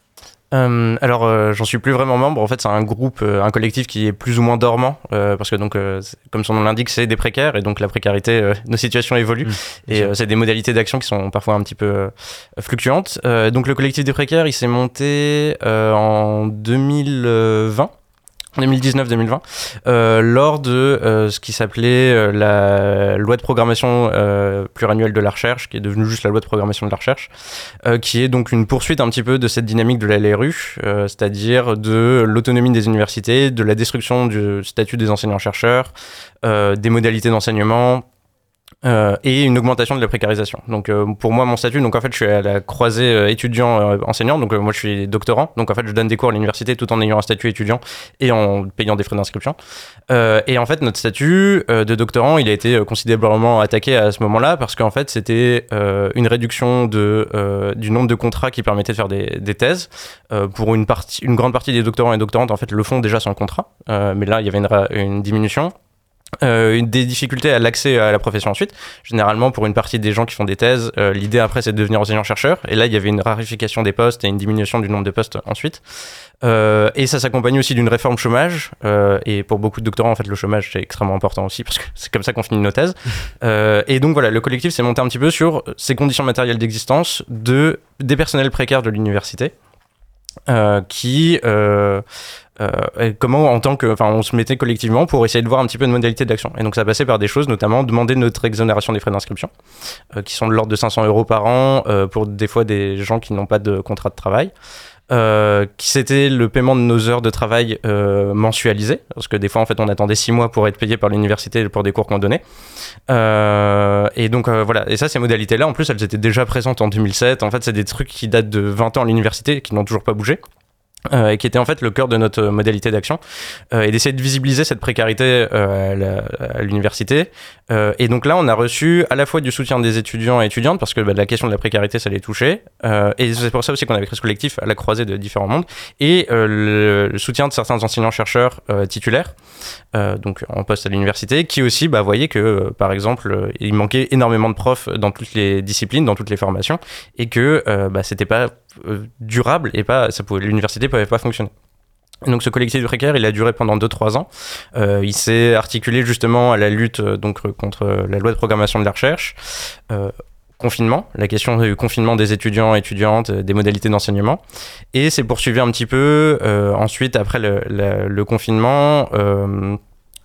Euh, alors, euh, j'en suis plus vraiment membre. En fait, c'est un groupe, euh, un collectif qui est plus ou moins dormant, euh, parce que donc, euh, comme son nom l'indique, c'est des précaires et donc la précarité, euh, <laughs> nos situations évoluent et euh, c'est des modalités d'action qui sont parfois un petit peu fluctuantes. Euh, donc, le collectif des précaires, il s'est monté euh, en 2020. 2019-2020, euh, lors de euh, ce qui s'appelait euh, la loi de programmation euh, pluriannuelle de la recherche, qui est devenue juste la loi de programmation de la recherche, euh, qui est donc une poursuite un petit peu de cette dynamique de la LRU, euh, c'est-à-dire de l'autonomie des universités, de la destruction du statut des enseignants-chercheurs, des modalités d'enseignement, euh, et une augmentation de la précarisation. Donc euh, pour moi mon statut, donc en fait je suis à la croisée euh, étudiant enseignant, donc moi je suis doctorant, donc en fait je donne des cours à l'université tout en ayant un statut étudiant et en payant des frais d'inscription. Et en fait notre statut de doctorant il a été considérablement attaqué à ce moment-là parce qu'en fait c'était une réduction de, du nombre de contrats qui permettait de faire des, thèses. Pour une, partie, une grande partie des doctorants et doctorantes en fait le font déjà sans contrat, mais là il y avait une diminution. Euh, une des difficultés à l'accès à la profession ensuite. Généralement, pour une partie des gens qui font des thèses, euh, l'idée après c'est de devenir enseignant-chercheur. Et là, il y avait une rarification des postes et une diminution du nombre de postes ensuite. Euh, et ça s'accompagne aussi d'une réforme chômage. Euh, et pour beaucoup de doctorants, en fait, le chômage c'est extrêmement important aussi parce que c'est comme ça qu'on finit nos thèses. <laughs> Euh, et donc voilà, le collectif s'est monté un petit peu sur ces conditions matérielles d'existence de des personnels précaires de l'université euh, qui euh, euh, comment en tant que enfin on se mettait collectivement pour essayer de voir un petit peu de modalité d'action. Et donc ça passait par des choses notamment demander notre exonération des frais d'inscription euh, qui sont de l'ordre de 500 euros par an euh, pour des fois des gens qui n'ont pas de contrat de travail euh, qui c'était le paiement de nos heures de travail euh, mensualisées parce que des fois en fait on attendait six mois pour être payé par l'université pour des cours qu'on donnait. Euh, et donc voilà. Et ça ces modalités là en plus elles étaient déjà présentes en 2007 en fait c'est des trucs qui datent de 20 ans à l'université qui n'ont toujours pas bougé euh, et qui était en fait le cœur de notre modalité d'action, euh, et d'essayer de visibiliser cette précarité euh, à l'université. Et donc là, on a reçu à la fois du soutien des étudiants et étudiantes, parce que bah, la question de la précarité, ça les touchait, et c'est pour ça aussi qu'on avait créé ce collectif à la croisée de différents mondes, et le, soutien de certains enseignants-chercheurs titulaires, donc en poste à l'université, qui aussi bah, voyaient que, par exemple, il manquait énormément de profs dans toutes les disciplines, dans toutes les formations, et que bah, c'était pas durable et pas ça pouvait l'université pouvait pas fonctionner. Donc ce collectif de précaires, il a duré pendant 2-3 ans. Euh, il s'est articulé justement à la lutte euh, donc euh, contre euh, la loi de programmation de la recherche, euh, confinement, la question du confinement des étudiants et étudiantes, euh, des modalités d'enseignement, et c'est poursuivi un petit peu euh, ensuite après le, confinement. euh,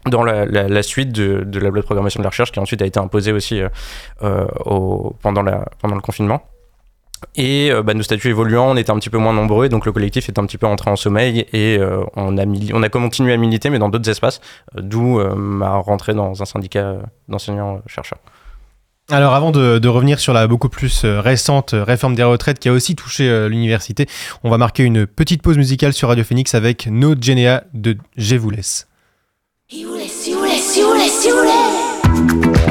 dans la, suite de, la loi de programmation de la recherche qui ensuite a été imposée aussi euh, euh, au- pendant le confinement. Et euh, bah, nos statuts évoluant, on était un petit peu moins nombreux, donc le collectif est un petit peu entré en sommeil et euh, on, a on a continué à militer, mais dans d'autres espaces, euh, d'où euh, ma rentrée dans un syndicat d'enseignants-chercheurs. Alors avant de, de revenir sur la beaucoup plus récente réforme des retraites qui a aussi touché euh, l'université, on va marquer une petite pause musicale sur Radio Phoenix avec No Genea de Je vous laisse. Si vous voulez, si vous. Thank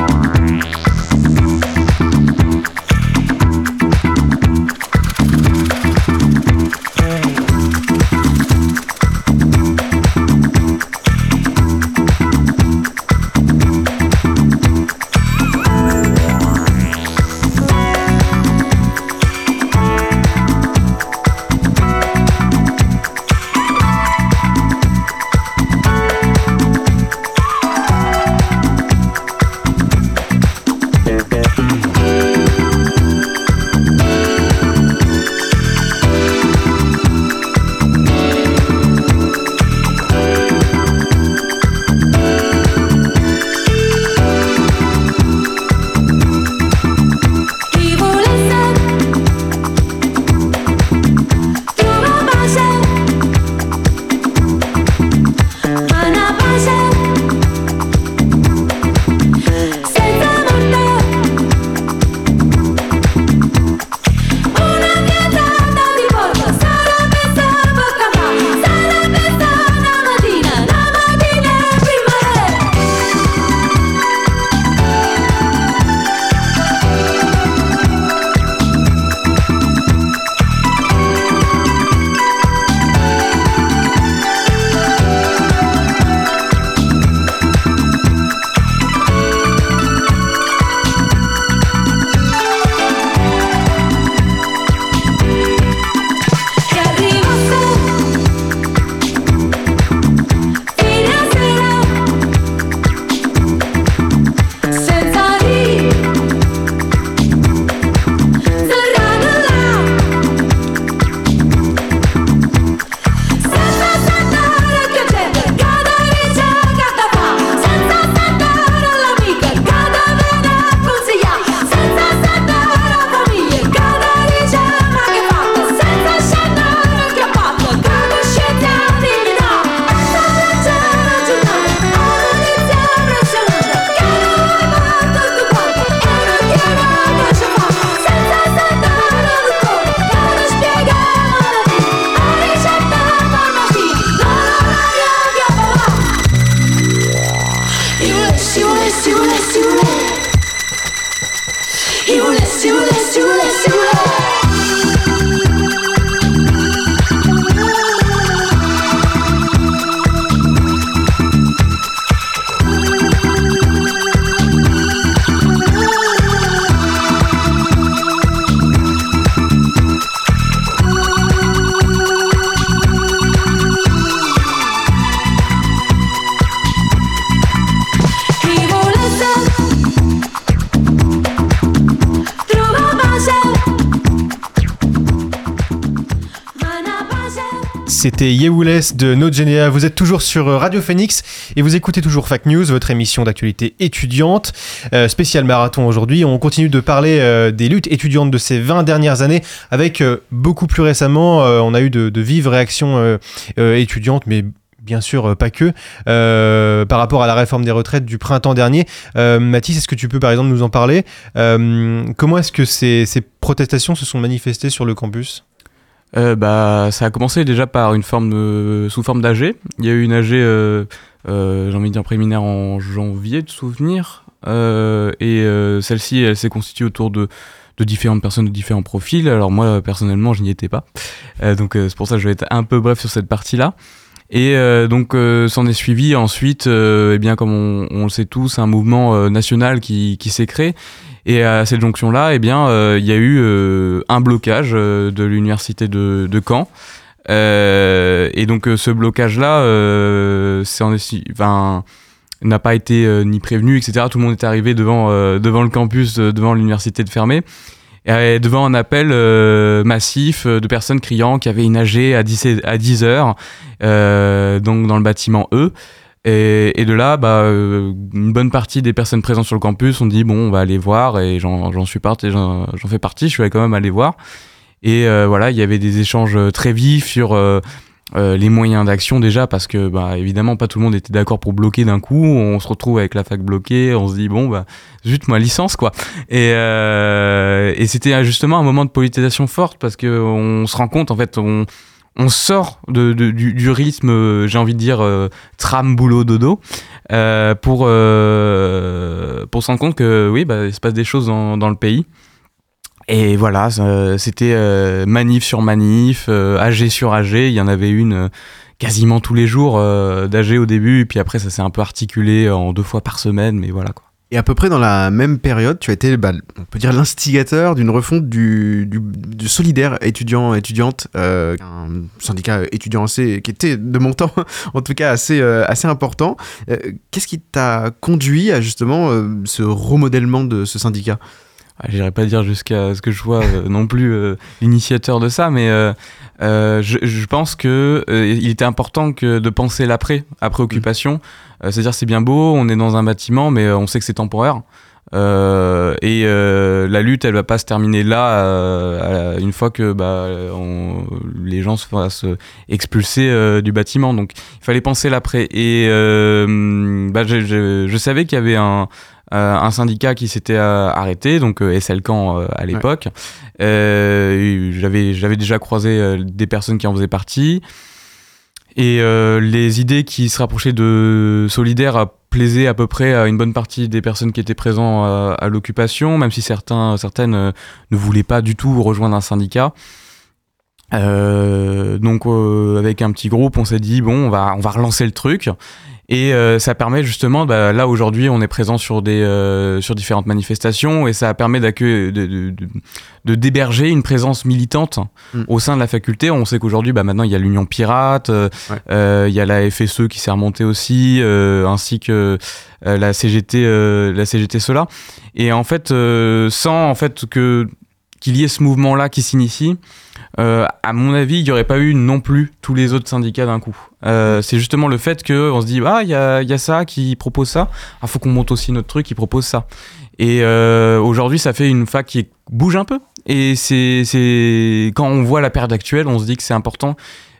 c'était Yewules de Node Vous êtes toujours sur euh, Radio Phoenix et vous écoutez toujours Fact News, votre émission d'actualité étudiante. Euh, spécial marathon aujourd'hui. On continue de parler euh, des luttes étudiantes de ces 20 dernières années avec euh, beaucoup plus récemment, on a eu de, vives réactions étudiantes, mais bien sûr pas que, par rapport à la réforme des retraites du printemps dernier. Mathis, est-ce que tu peux par exemple nous en parler? Comment est-ce que ces protestations se sont manifestées sur le campus? Euh, bah, ça a commencé déjà par une forme de, sous forme d'AG. Il y a eu une AG, euh, euh, j'ai envie de dire préliminaire en janvier, de souvenir. Euh, et euh, celle-ci, elle s'est constituée autour de, de différentes personnes de différents profils. Alors moi, personnellement, je n'y étais pas. Euh, donc euh, c'est pour ça que je vais être un peu bref sur cette partie-là. Et euh, donc euh, s'en est suivi ensuite, euh, eh bien comme on, on le sait tous, un mouvement euh, national qui, qui s'est créé. Et à cette jonction-là, eh bien, euh, il y a eu euh, un blocage euh, de l'université de, de Caen. Et donc ce blocage-là, c'est enfin, n'a pas été ni prévenu, etc. Tout le monde est arrivé devant, devant le campus, devant l'université de euh, devant un appel massif de personnes criant qu'il y avait une AG à 10, et- à 10 heures, donc dans le bâtiment E. Et, et de là, bah, euh, une bonne partie des personnes présentes sur le campus ont dit bon, on va aller voir, et j'en suis parti, j'en fais partie, je suis allé quand même aller voir. Et euh, voilà, il y avait des échanges euh, très vifs sur euh, euh, les moyens d'action déjà, parce que bah, évidemment, pas tout le monde était d'accord pour bloquer d'un coup. On se retrouve avec la fac bloquée, on se dit bon, bah, zut, ma licence, quoi. Et, et c'était justement un moment de politisation forte, parce que on se rend compte, en fait, on, on sort du, rythme, euh, j'ai envie de dire, euh, tram, boulot, dodo, euh, pour, se rendre compte que oui, bah, il se passe des choses dans, le pays. Et voilà, c'était manif sur manif, AG sur AG. Il y en avait une quasiment tous les jours d'AG au début, puis après ça s'est un peu articulé en deux fois par semaine, mais voilà quoi. Et à peu près dans la même période, tu as été, bah, on peut dire, l'instigateur d'une refonte du, du, du solidaire étudiant-étudiante, euh, un syndicat étudiant assez, qui était de mon temps, <laughs> en tout cas assez, euh, assez important. Euh, Qu'est-ce qui t'a conduit à justement euh, ce remodèlement de ce syndicat? J'irai pas dire jusqu'à ce que je sois euh, non plus euh, l'initiateur de ça, mais euh, euh, je, je pense que il était important que de penser l'après, après occupation. Euh, C'est-à-dire c'est bien beau, on est dans un bâtiment, mais on sait que c'est temporaire. Et la lutte, elle va pas se terminer là, une fois que bah, on- les gens se fassent expulser du bâtiment. Donc, il fallait penser l'après. Et bah, je, je- je savais qu'il y avait un, euh, un syndicat qui s'était euh, arrêté, donc euh, SL Camp euh, à l'époque. J'avais j'avais déjà croisé des personnes qui en faisaient partie. Et les idées qui se rapprochaient de Solidaire plaisaient à peu près à une bonne partie des personnes qui étaient présentes à, l'occupation, même si certains, certaines ne voulaient pas du tout rejoindre un syndicat. Euh, donc euh, avec un petit groupe, on s'est dit bon, on va on va relancer le truc. Et euh, ça permet justement, bah, là aujourd'hui, on est présent sur des euh, sur différentes manifestations et ça permet d'accueillir, de, de, de- de d'héberger une présence militante au sein de la faculté. On sait qu'aujourd'hui, bah, maintenant, il y a l'Union Pirate, euh, euh, il y a la FSE qui s'est remontée aussi, ainsi que la CGT, la CGT Sola. Et en fait, sans en fait que qu'il y ait ce mouvement-là qui s'initie, euh, à mon avis, il n'y aurait pas eu non plus tous les autres syndicats d'un coup. Euh, c'est justement le fait que on se dit ah il y a, ça qui propose ça, il faut qu'on monte aussi notre truc qui propose ça. Et euh, aujourd'hui, ça fait une fac qui bouge un peu. Et c'est quand on voit la période actuelle, on se dit que c'est important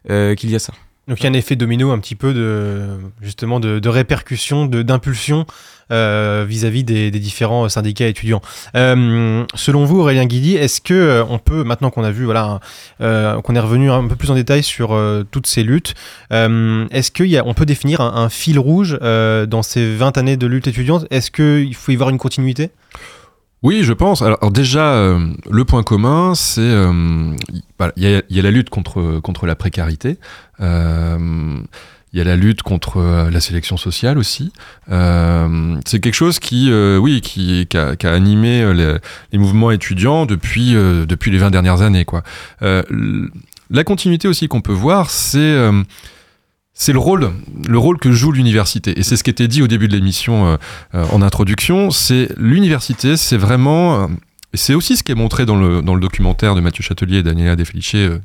qu'il y a ça. Donc il y a un effet domino un petit peu de justement de, répercussion, de d'impulsion euh, vis-à-vis des, différents syndicats étudiants. Euh, selon vous, Aurélien Guidi, est-ce que euh, on peut maintenant qu'on a vu voilà qu'on est revenu un peu plus en détail sur toutes ces luttes, est-ce qu'on peut définir un, un fil rouge dans ces 20 années de lutte étudiante? Est-ce qu'il faut y voir une continuité? Oui, je pense. Alors, déjà, euh, le point commun, c'est euh, voilà, il y, a- la lutte contre contre la précarité. euh, il y a la lutte contre la sélection sociale aussi. C'est quelque chose qui, oui, qui, qui, a, animé les, les mouvements étudiants depuis depuis les 20 dernières années, quoi. La continuité aussi qu'on peut voir, c'est c'est le rôle, le rôle que joue l'université. Et c'est ce qui était dit au début de l'émission euh, euh, en introduction. C'est l'université, c'est vraiment. euh, c'est aussi ce qui est montré dans le, dans le documentaire de Mathieu Châtelier et Daniela Defelice, euh.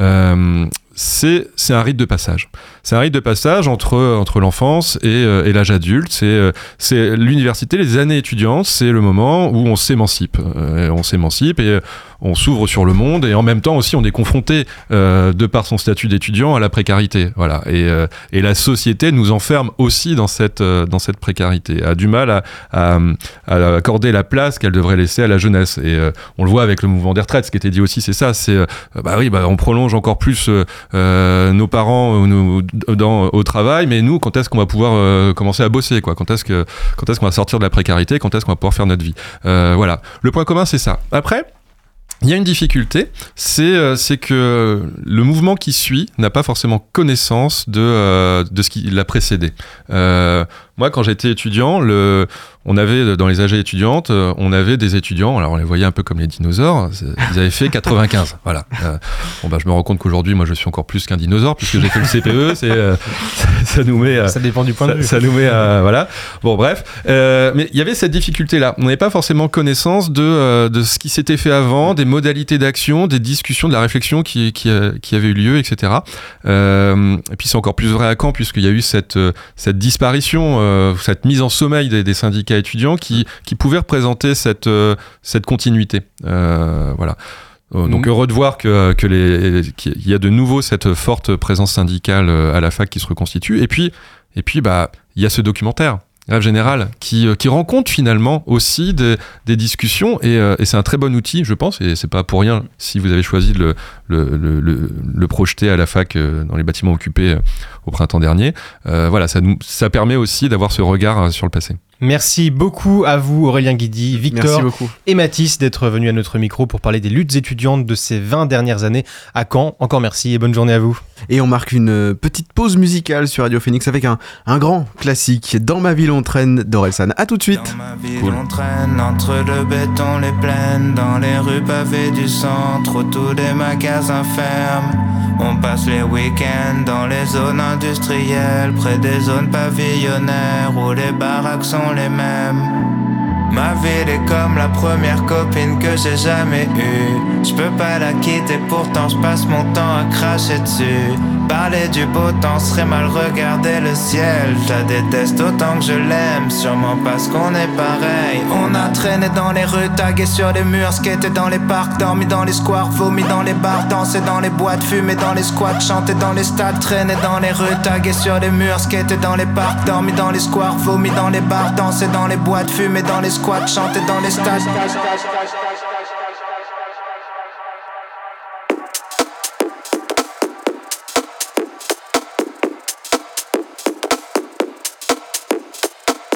Euh, c'est un rite de passage. C'est un rite de passage entre entre l'enfance et, et l'âge adulte. C'est c'est l'université, les années étudiantes, c'est le moment où on s'émancipe. On s'émancipe et on s'ouvre sur le monde et en même temps aussi on est confronté euh, de par son statut d'étudiant à la précarité. Voilà. Et, euh, et la société nous enferme aussi dans cette euh, dans cette précarité. A du mal à, accorder la place qu'elle devrait laisser à la jeunesse. Et euh, on le voit avec le mouvement des retraites. Ce qui était dit aussi, c'est ça. C'est bah oui, bah on prolonge encore plus nos parents au travail, mais nous, quand est-ce qu'on va pouvoir commencer à bosser quoi? Quand est-ce que quand est-ce qu'on va sortir de la précarité? Quand est-ce qu'on va pouvoir faire notre vie? Voilà. Le point commun, c'est ça. Après. Il y a une difficulté, c'est euh, c'est que le mouvement qui suit n'a pas forcément connaissance de, euh, ce qui l'a précédé. Euh, moi, quand j'étais étudiant, le, on avait dans les AG étudiantes, euh, on avait des étudiants, alors on les voyait un peu comme les dinosaures, ils avaient fait 95. <laughs> voilà. Euh, bon, bah, je me rends compte qu'aujourd'hui, moi, je suis encore plus qu'un dinosaure puisque j'ai fait le CPE, <laughs> c'est, euh, ça, <laughs> ça nous met. à- Ça dépend du point de ça- vue. Ça nous met à. Voilà. Bon, bref. Euh, mais il y avait cette difficulté-là. On n'avait pas forcément connaissance de, euh, de ce qui s'était fait avant, des modalités d'action, des discussions, de la réflexion qui, qui, euh, qui avait eu lieu, etc. Euh, et puis c'est encore plus vrai à Caen, puisqu'il y a eu cette, euh, cette disparition, euh, cette mise en sommeil des, des syndicats étudiants qui, qui pouvaient représenter cette, euh, cette continuité. Euh, voilà. Euh, Donc Mhm. heureux de voir que, que les, qu'il y a de nouveau cette forte présence syndicale à la fac qui se reconstitue. Et puis, et puis bah, il y a ce documentaire. Grève générale, qui, qui rend compte finalement aussi des, des discussions et, et c'est un très bon outil, je pense, et c'est pas pour rien si vous avez choisi de le, le, le, le, le projeter à la fac dans les bâtiments occupés au printemps dernier. Euh, voilà, ça, nous, ça permet aussi d'avoir ce regard sur le passé. Merci beaucoup à vous, Aurélien Guidi, Victor et Mathis, d'être venus à notre micro pour parler des luttes étudiantes de ces 20 dernières années à Caen. Encore merci et bonne journée à vous. Et on marque une petite pause musicale sur Radio Phoenix avec un, un grand classique, Dans ma ville on traîne d'Orelsan. À tout de suite. ville on traîne entre le béton, les plaines, dans les rues pavées du centre, où tous les magasins ferment. On passe les week-ends dans les zones industrielles, près des zones pavillonnaires, où les baraques sont les mêmes. Ma ville est comme la première copine que j'ai jamais eue. Je peux pas la quitter, pourtant je passe mon temps à cracher dessus. Parler du beau temps serait mal regarder le ciel. Je la déteste autant que je l'aime, sûrement parce qu'on est pareil. On a traîné dans les rues, tagué sur les murs, skaté dans les parcs, dormi dans les squares, vomi dans les bars, dansé dans les boîtes, fumé dans les squats, chanté dans les stades, traîné dans les rues, tagué sur les murs, skaté dans les parcs, dormi dans les squares, vomi dans les bars, dansé dans les boîtes, fumé dans les squats, chanté dans les stades.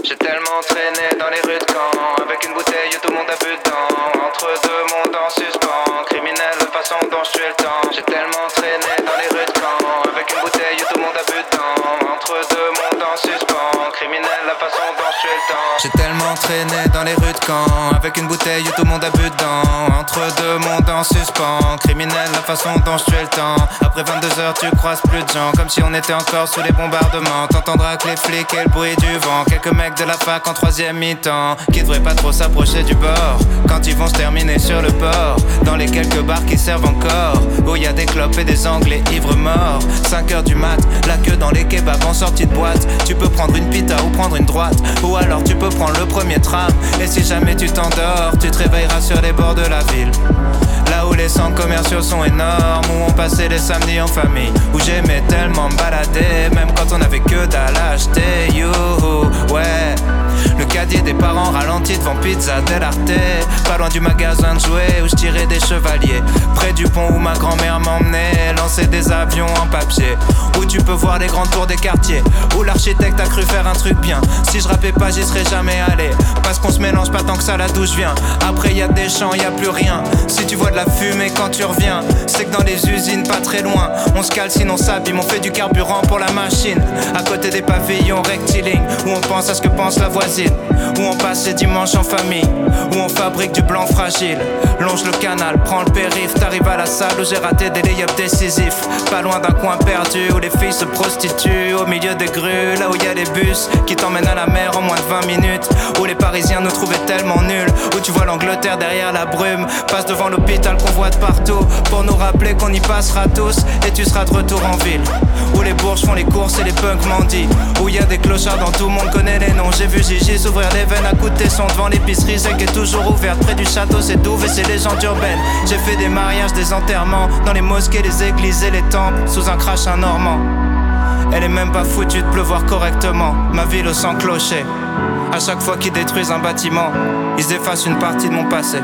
J'ai tellement traîné dans les rues de Caen Avec une bouteille tout le monde a bu dedans Entre deux mondes en suspens Criminel la façon dont je suis le temps J'ai tellement traîné J'ai tellement traîné dans les rues de Caen. Avec une bouteille où tout le monde a bu dedans. Entre deux mondes en suspens. Criminel la façon dont je suis le temps. Après 22 heures tu croises plus de gens. Comme si on était encore sous les bombardements. T'entendras que les flics et le bruit du vent. Quelques mecs de la fac en troisième mi-temps. Qui devraient pas trop s'approcher du bord? Quand ils vont se terminer sur le port Dans les quelques bars qui servent encore Où y a des clopes et des anglais ivres morts. 5 heures du mat, la queue dans les kebabs en sortie de boîte. Tu peux prendre une pita ou prendre une droite Ou alors tu peux prendre le premier tram. Et si jamais tu t'endors, tu te réveilleras sur les bords de la ville. Là où les centres commerciaux sont énormes Où on passait les samedis en famille Où j'aimais tellement me balader Même quand on avait que dalle à acheter. Ouais Le caddie des parents ralenti devant Pizza Del Arte. Pas loin du magasin de jouets Où je tirais des chevaliers. Près du pont où ma grand-mère m'emmenait. Lancer des avions en papier. Où tu peux voir les grandes tours des quartiers. Où l'architecte a cru faire un truc bien. Si je rappais pas j'y serais jamais allé. Parce qu'on se mélange pas tant que ça la douche vient. Après y a des champs, y a plus rien. Si tu vois de la fumée quand tu reviens C'est que dans les usines pas très loin. On se cale sinon on s'abîme On fait du carburant pour la machine. À côté des pavillons rectilignes Où on pense à ce que pense la voisine Où on passe les dimanches en famille Où on fabrique du blanc fragile Longe le canal, prends le périph' T'arrives à la salle où j'ai raté des lay décisifs Pas loin d'un coin perdu Où les filles se prostituent Au milieu des grues Là où y a les bus Qui t'emmènent à la mer en moins de 20 minutes Où les parisiens nous trouvaient tellement vraiment nul. Où tu vois l'Angleterre derrière la brume. Passe devant l'hôpital qu'on voit de partout. Pour nous rappeler qu'on y passera tous. Et tu seras de retour en ville. Où les bourges font les courses et les punks mendient. Où y a des clochards dans tout le monde connaît les noms. J'ai vu Gigi s'ouvrir les veines à de tesson devant l'épicerie. Qui est toujours ouverte près du château. C'est Douve et c'est légende urbaine. J'ai fait des mariages, des enterrements. Dans les mosquées, les églises et les temples. Sous un crash, un normand. Elle est même pas foutue de pleuvoir correctement. Ma ville au sang clocher. À chaque fois qu'ils détruisent un bâtiment, ils effacent une partie de mon passé.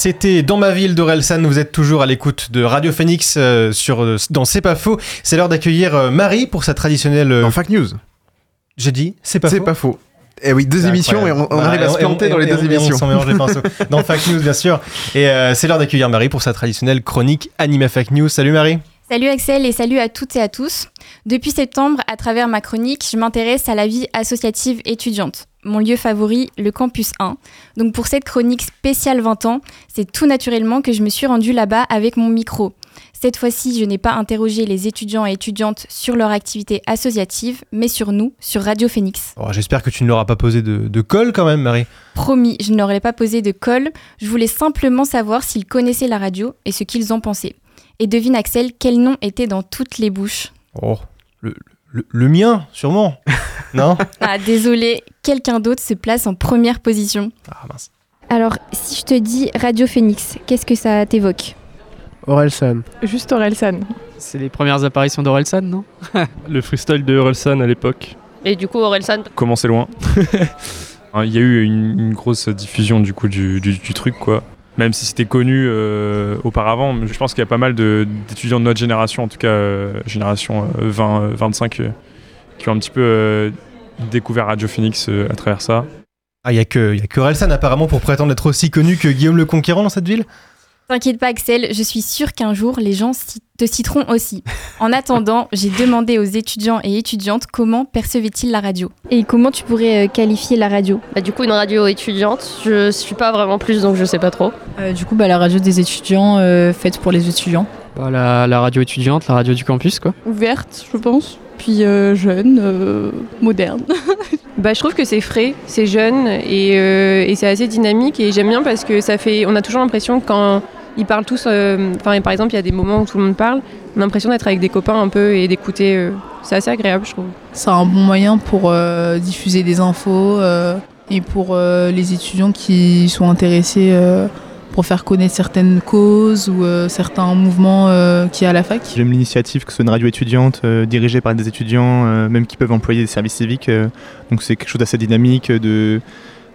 C'était dans ma ville d'Orelsan. Vous êtes toujours à l'écoute de Radio Phoenix euh, sur, euh, dans C'est pas faux. C'est l'heure d'accueillir euh, Marie pour sa traditionnelle. Dans Fact News. J'ai dit, c'est pas faux. C'est pas faux. Eh oui, deux C'est émissions et on, on arrive à Bah, se et on- planter et dans les deux et on émissions. s'en mélange les pinceaux. <laughs> Dans Fact News, bien sûr. Et euh, c'est l'heure d'accueillir Marie pour sa traditionnelle chronique Anima Fact News. Salut Marie. Salut Axel et salut à toutes et à tous. Depuis septembre, à travers ma chronique, je m'intéresse à la vie associative étudiante. Mon lieu favori, le campus 1. Donc pour cette chronique spéciale 20 ans, c'est tout naturellement que je me suis rendue là-bas avec mon micro. Cette fois-ci, je n'ai pas interrogé les étudiants et étudiantes sur leur activité associative, mais sur nous, sur Radio Phoenix. Oh, J'espère que tu ne leur as pas posé de, de colle quand même, Marie. Promis, je ne leur ai pas posé de colle, je voulais simplement savoir s'ils connaissaient la radio et ce qu'ils en pensaient. Et devine Axel, quel nom était dans toutes les bouches? Oh, le, le- le mien, sûrement. <laughs> non Ah désolé, quelqu'un d'autre se place en première position. Ah mince. Alors, si je te dis Radio Phoenix, qu'est-ce que ça t'évoque? Orelsan. Juste Orelsan. C'est les premières apparitions d'Orelsan, non? <laughs> Le freestyle de Orelsan à l'époque. Et du coup, Orelsan, Commencer loin? <laughs> Hein, Il y a eu une, une grosse diffusion du coup du, du- du truc quoi. Même si c'était connu euh, auparavant, je pense qu'il y a pas mal d'étudiants de notre génération, en tout cas euh, génération euh, 20, euh, 25, qui ont un petit peu découvert Radio Phoenix à travers ça. Ah, il n'y a que, a que Orelsan apparemment pour prétendre être aussi connu que Guillaume le Conquérant dans cette ville? T'inquiète pas Axel, je suis sûre qu'un jour les gens te citeront aussi. En attendant, <laughs> j'ai demandé aux étudiants et étudiantes comment percevaient-ils la radio. Et comment tu pourrais euh, qualifier la radio? Bah, du coup, une radio étudiante, je suis pas vraiment plus, donc je sais pas trop. Euh, du coup, bah, la radio des étudiants, euh, faite pour les étudiants. Bah, la, la radio étudiante, la radio du campus, quoi. Ouverte, je pense. Puis euh, jeune, euh, moderne. <laughs> Bah, je trouve que c'est frais, c'est jeune et, euh, et c'est assez dynamique et j'aime bien parce que ça fait, on a toujours l'impression que quand ils parlent tous, euh, enfin par exemple il y a des moments où tout le monde parle, on a l'impression d'être avec des copains un peu et d'écouter, euh, c'est assez agréable je trouve. C'est un bon moyen pour euh, diffuser des infos euh, et pour euh, les étudiants qui sont intéressés euh, pour faire connaître certaines causes ou euh, certains mouvements euh, qu'il y a à la fac. J'aime l'initiative que ce soit une radio étudiante euh, dirigée par des étudiants, euh, même qui peuvent employer des services civiques. euh, donc c'est quelque chose d'assez dynamique. De,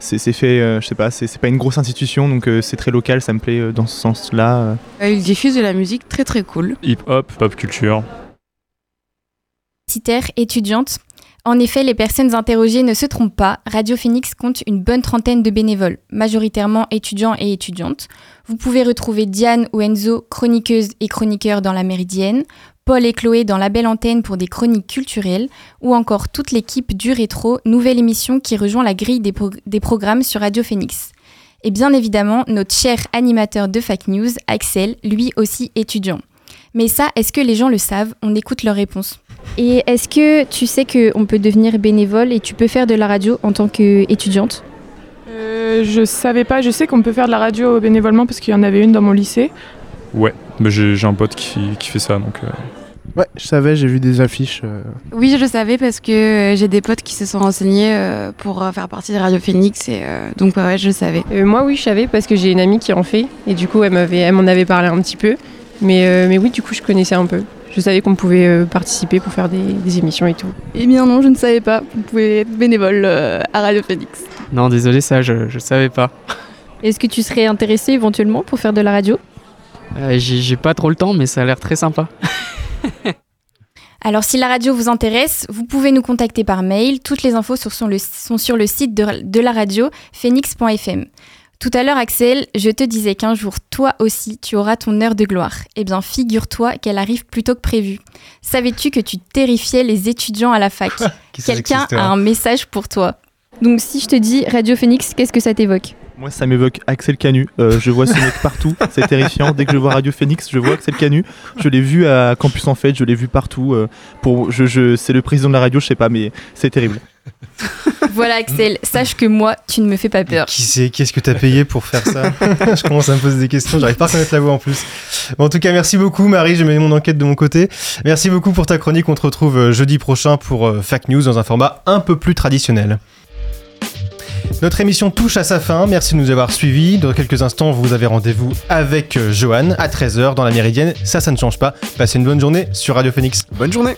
c'est, c'est fait, euh, je sais pas, c'est, c'est pas une grosse institution, donc euh, c'est très local. Ça me plaît euh, dans ce sens-là. Ils diffusent de la musique très très cool. Hip-hop, pop culture. Universitaires, étudiantes. En effet, les personnes interrogées ne se trompent pas. Radio Phoenix compte une bonne trentaine de bénévoles, majoritairement étudiants et étudiantes. Vous pouvez retrouver Diane ou Enzo, chroniqueuses et chroniqueurs dans la Méridienne, Paul et Chloé dans la Belle Antenne pour des chroniques culturelles, ou encore toute l'équipe du Rétro, nouvelle émission qui rejoint la grille des, pro- des programmes sur Radio Phoenix. Et bien évidemment, notre cher animateur de Fake News, Axel, lui aussi étudiant. Mais ça, est-ce que les gens le savent? On écoute leurs réponses. Et est-ce que tu sais qu'on peut devenir bénévole et tu peux faire de la radio en tant qu'étudiante? Euh, je savais pas, je sais qu'on peut faire de la radio bénévolement parce qu'il y en avait une dans mon lycée. Ouais, bah, j'ai, j'ai un pote qui, qui fait ça donc. euh, Ouais, je savais, j'ai vu des affiches. euh. Oui, je le savais parce que euh, j'ai des potes qui se sont renseignés euh, pour euh, faire partie de Radio Phoenix et euh, donc ouais, ouais, je le savais. Euh, moi oui je savais parce que j'ai une amie qui en fait et du coup elle m'avait, elle m'en avait parlé un petit peu, mais, euh, mais oui du coup je connaissais un peu. Je savais qu'on pouvait euh, participer pour faire des, des émissions et tout. Eh bien non, je ne savais pas. Vous pouvez être bénévole euh, à Radio Phoenix. Non, désolé, ça, je, je savais pas. Est-ce que tu serais intéressé éventuellement pour faire de la radio? Euh, j'ai pas trop le temps, mais ça a l'air très sympa. <laughs> Alors si la radio vous intéresse, vous pouvez nous contacter par mail. Toutes les infos sur- sont, le- sont sur le site de, de la radio, phoenix.fm. Tout à l'heure, Axel, je te disais qu'un jour, toi aussi, tu auras ton heure de gloire. Eh bien, figure-toi qu'elle arrive plus tôt que prévu. Savais-tu que tu terrifiais les étudiants à la fac? <laughs> Quelqu'un a un message pour toi. Donc si je te dis Radio Phoenix, qu'est-ce que ça t'évoque? Moi, ça m'évoque Axel Canu. Euh, je vois ce mec partout. <laughs> C'est terrifiant. Dès que je vois Radio Phoenix, je vois Axel Canu. Je l'ai vu à Campus en Fête. Je l'ai vu partout. euh, pour, je, je, c'est le président de la radio. Je sais pas, mais c'est terrible. <laughs> Voilà, Axel, sache que moi, tu ne me fais pas peur. Qui c'est Qu'est-ce que t'as payé pour faire ça <laughs> Je commence à me poser des questions, j'arrive pas à reconnaître la voix en plus. Bon, en tout cas, merci beaucoup Marie, je mets mon enquête de mon côté. Merci beaucoup pour ta chronique, on te retrouve euh, jeudi prochain pour Fact News dans un format un peu plus traditionnel. Notre émission touche à sa fin, merci de nous avoir suivis. Dans quelques instants, vous avez rendez-vous avec euh, Johan à 13h dans la Méridienne. Ça, ça ne change pas. Passez une bonne journée sur Radio Phoenix. Bonne journée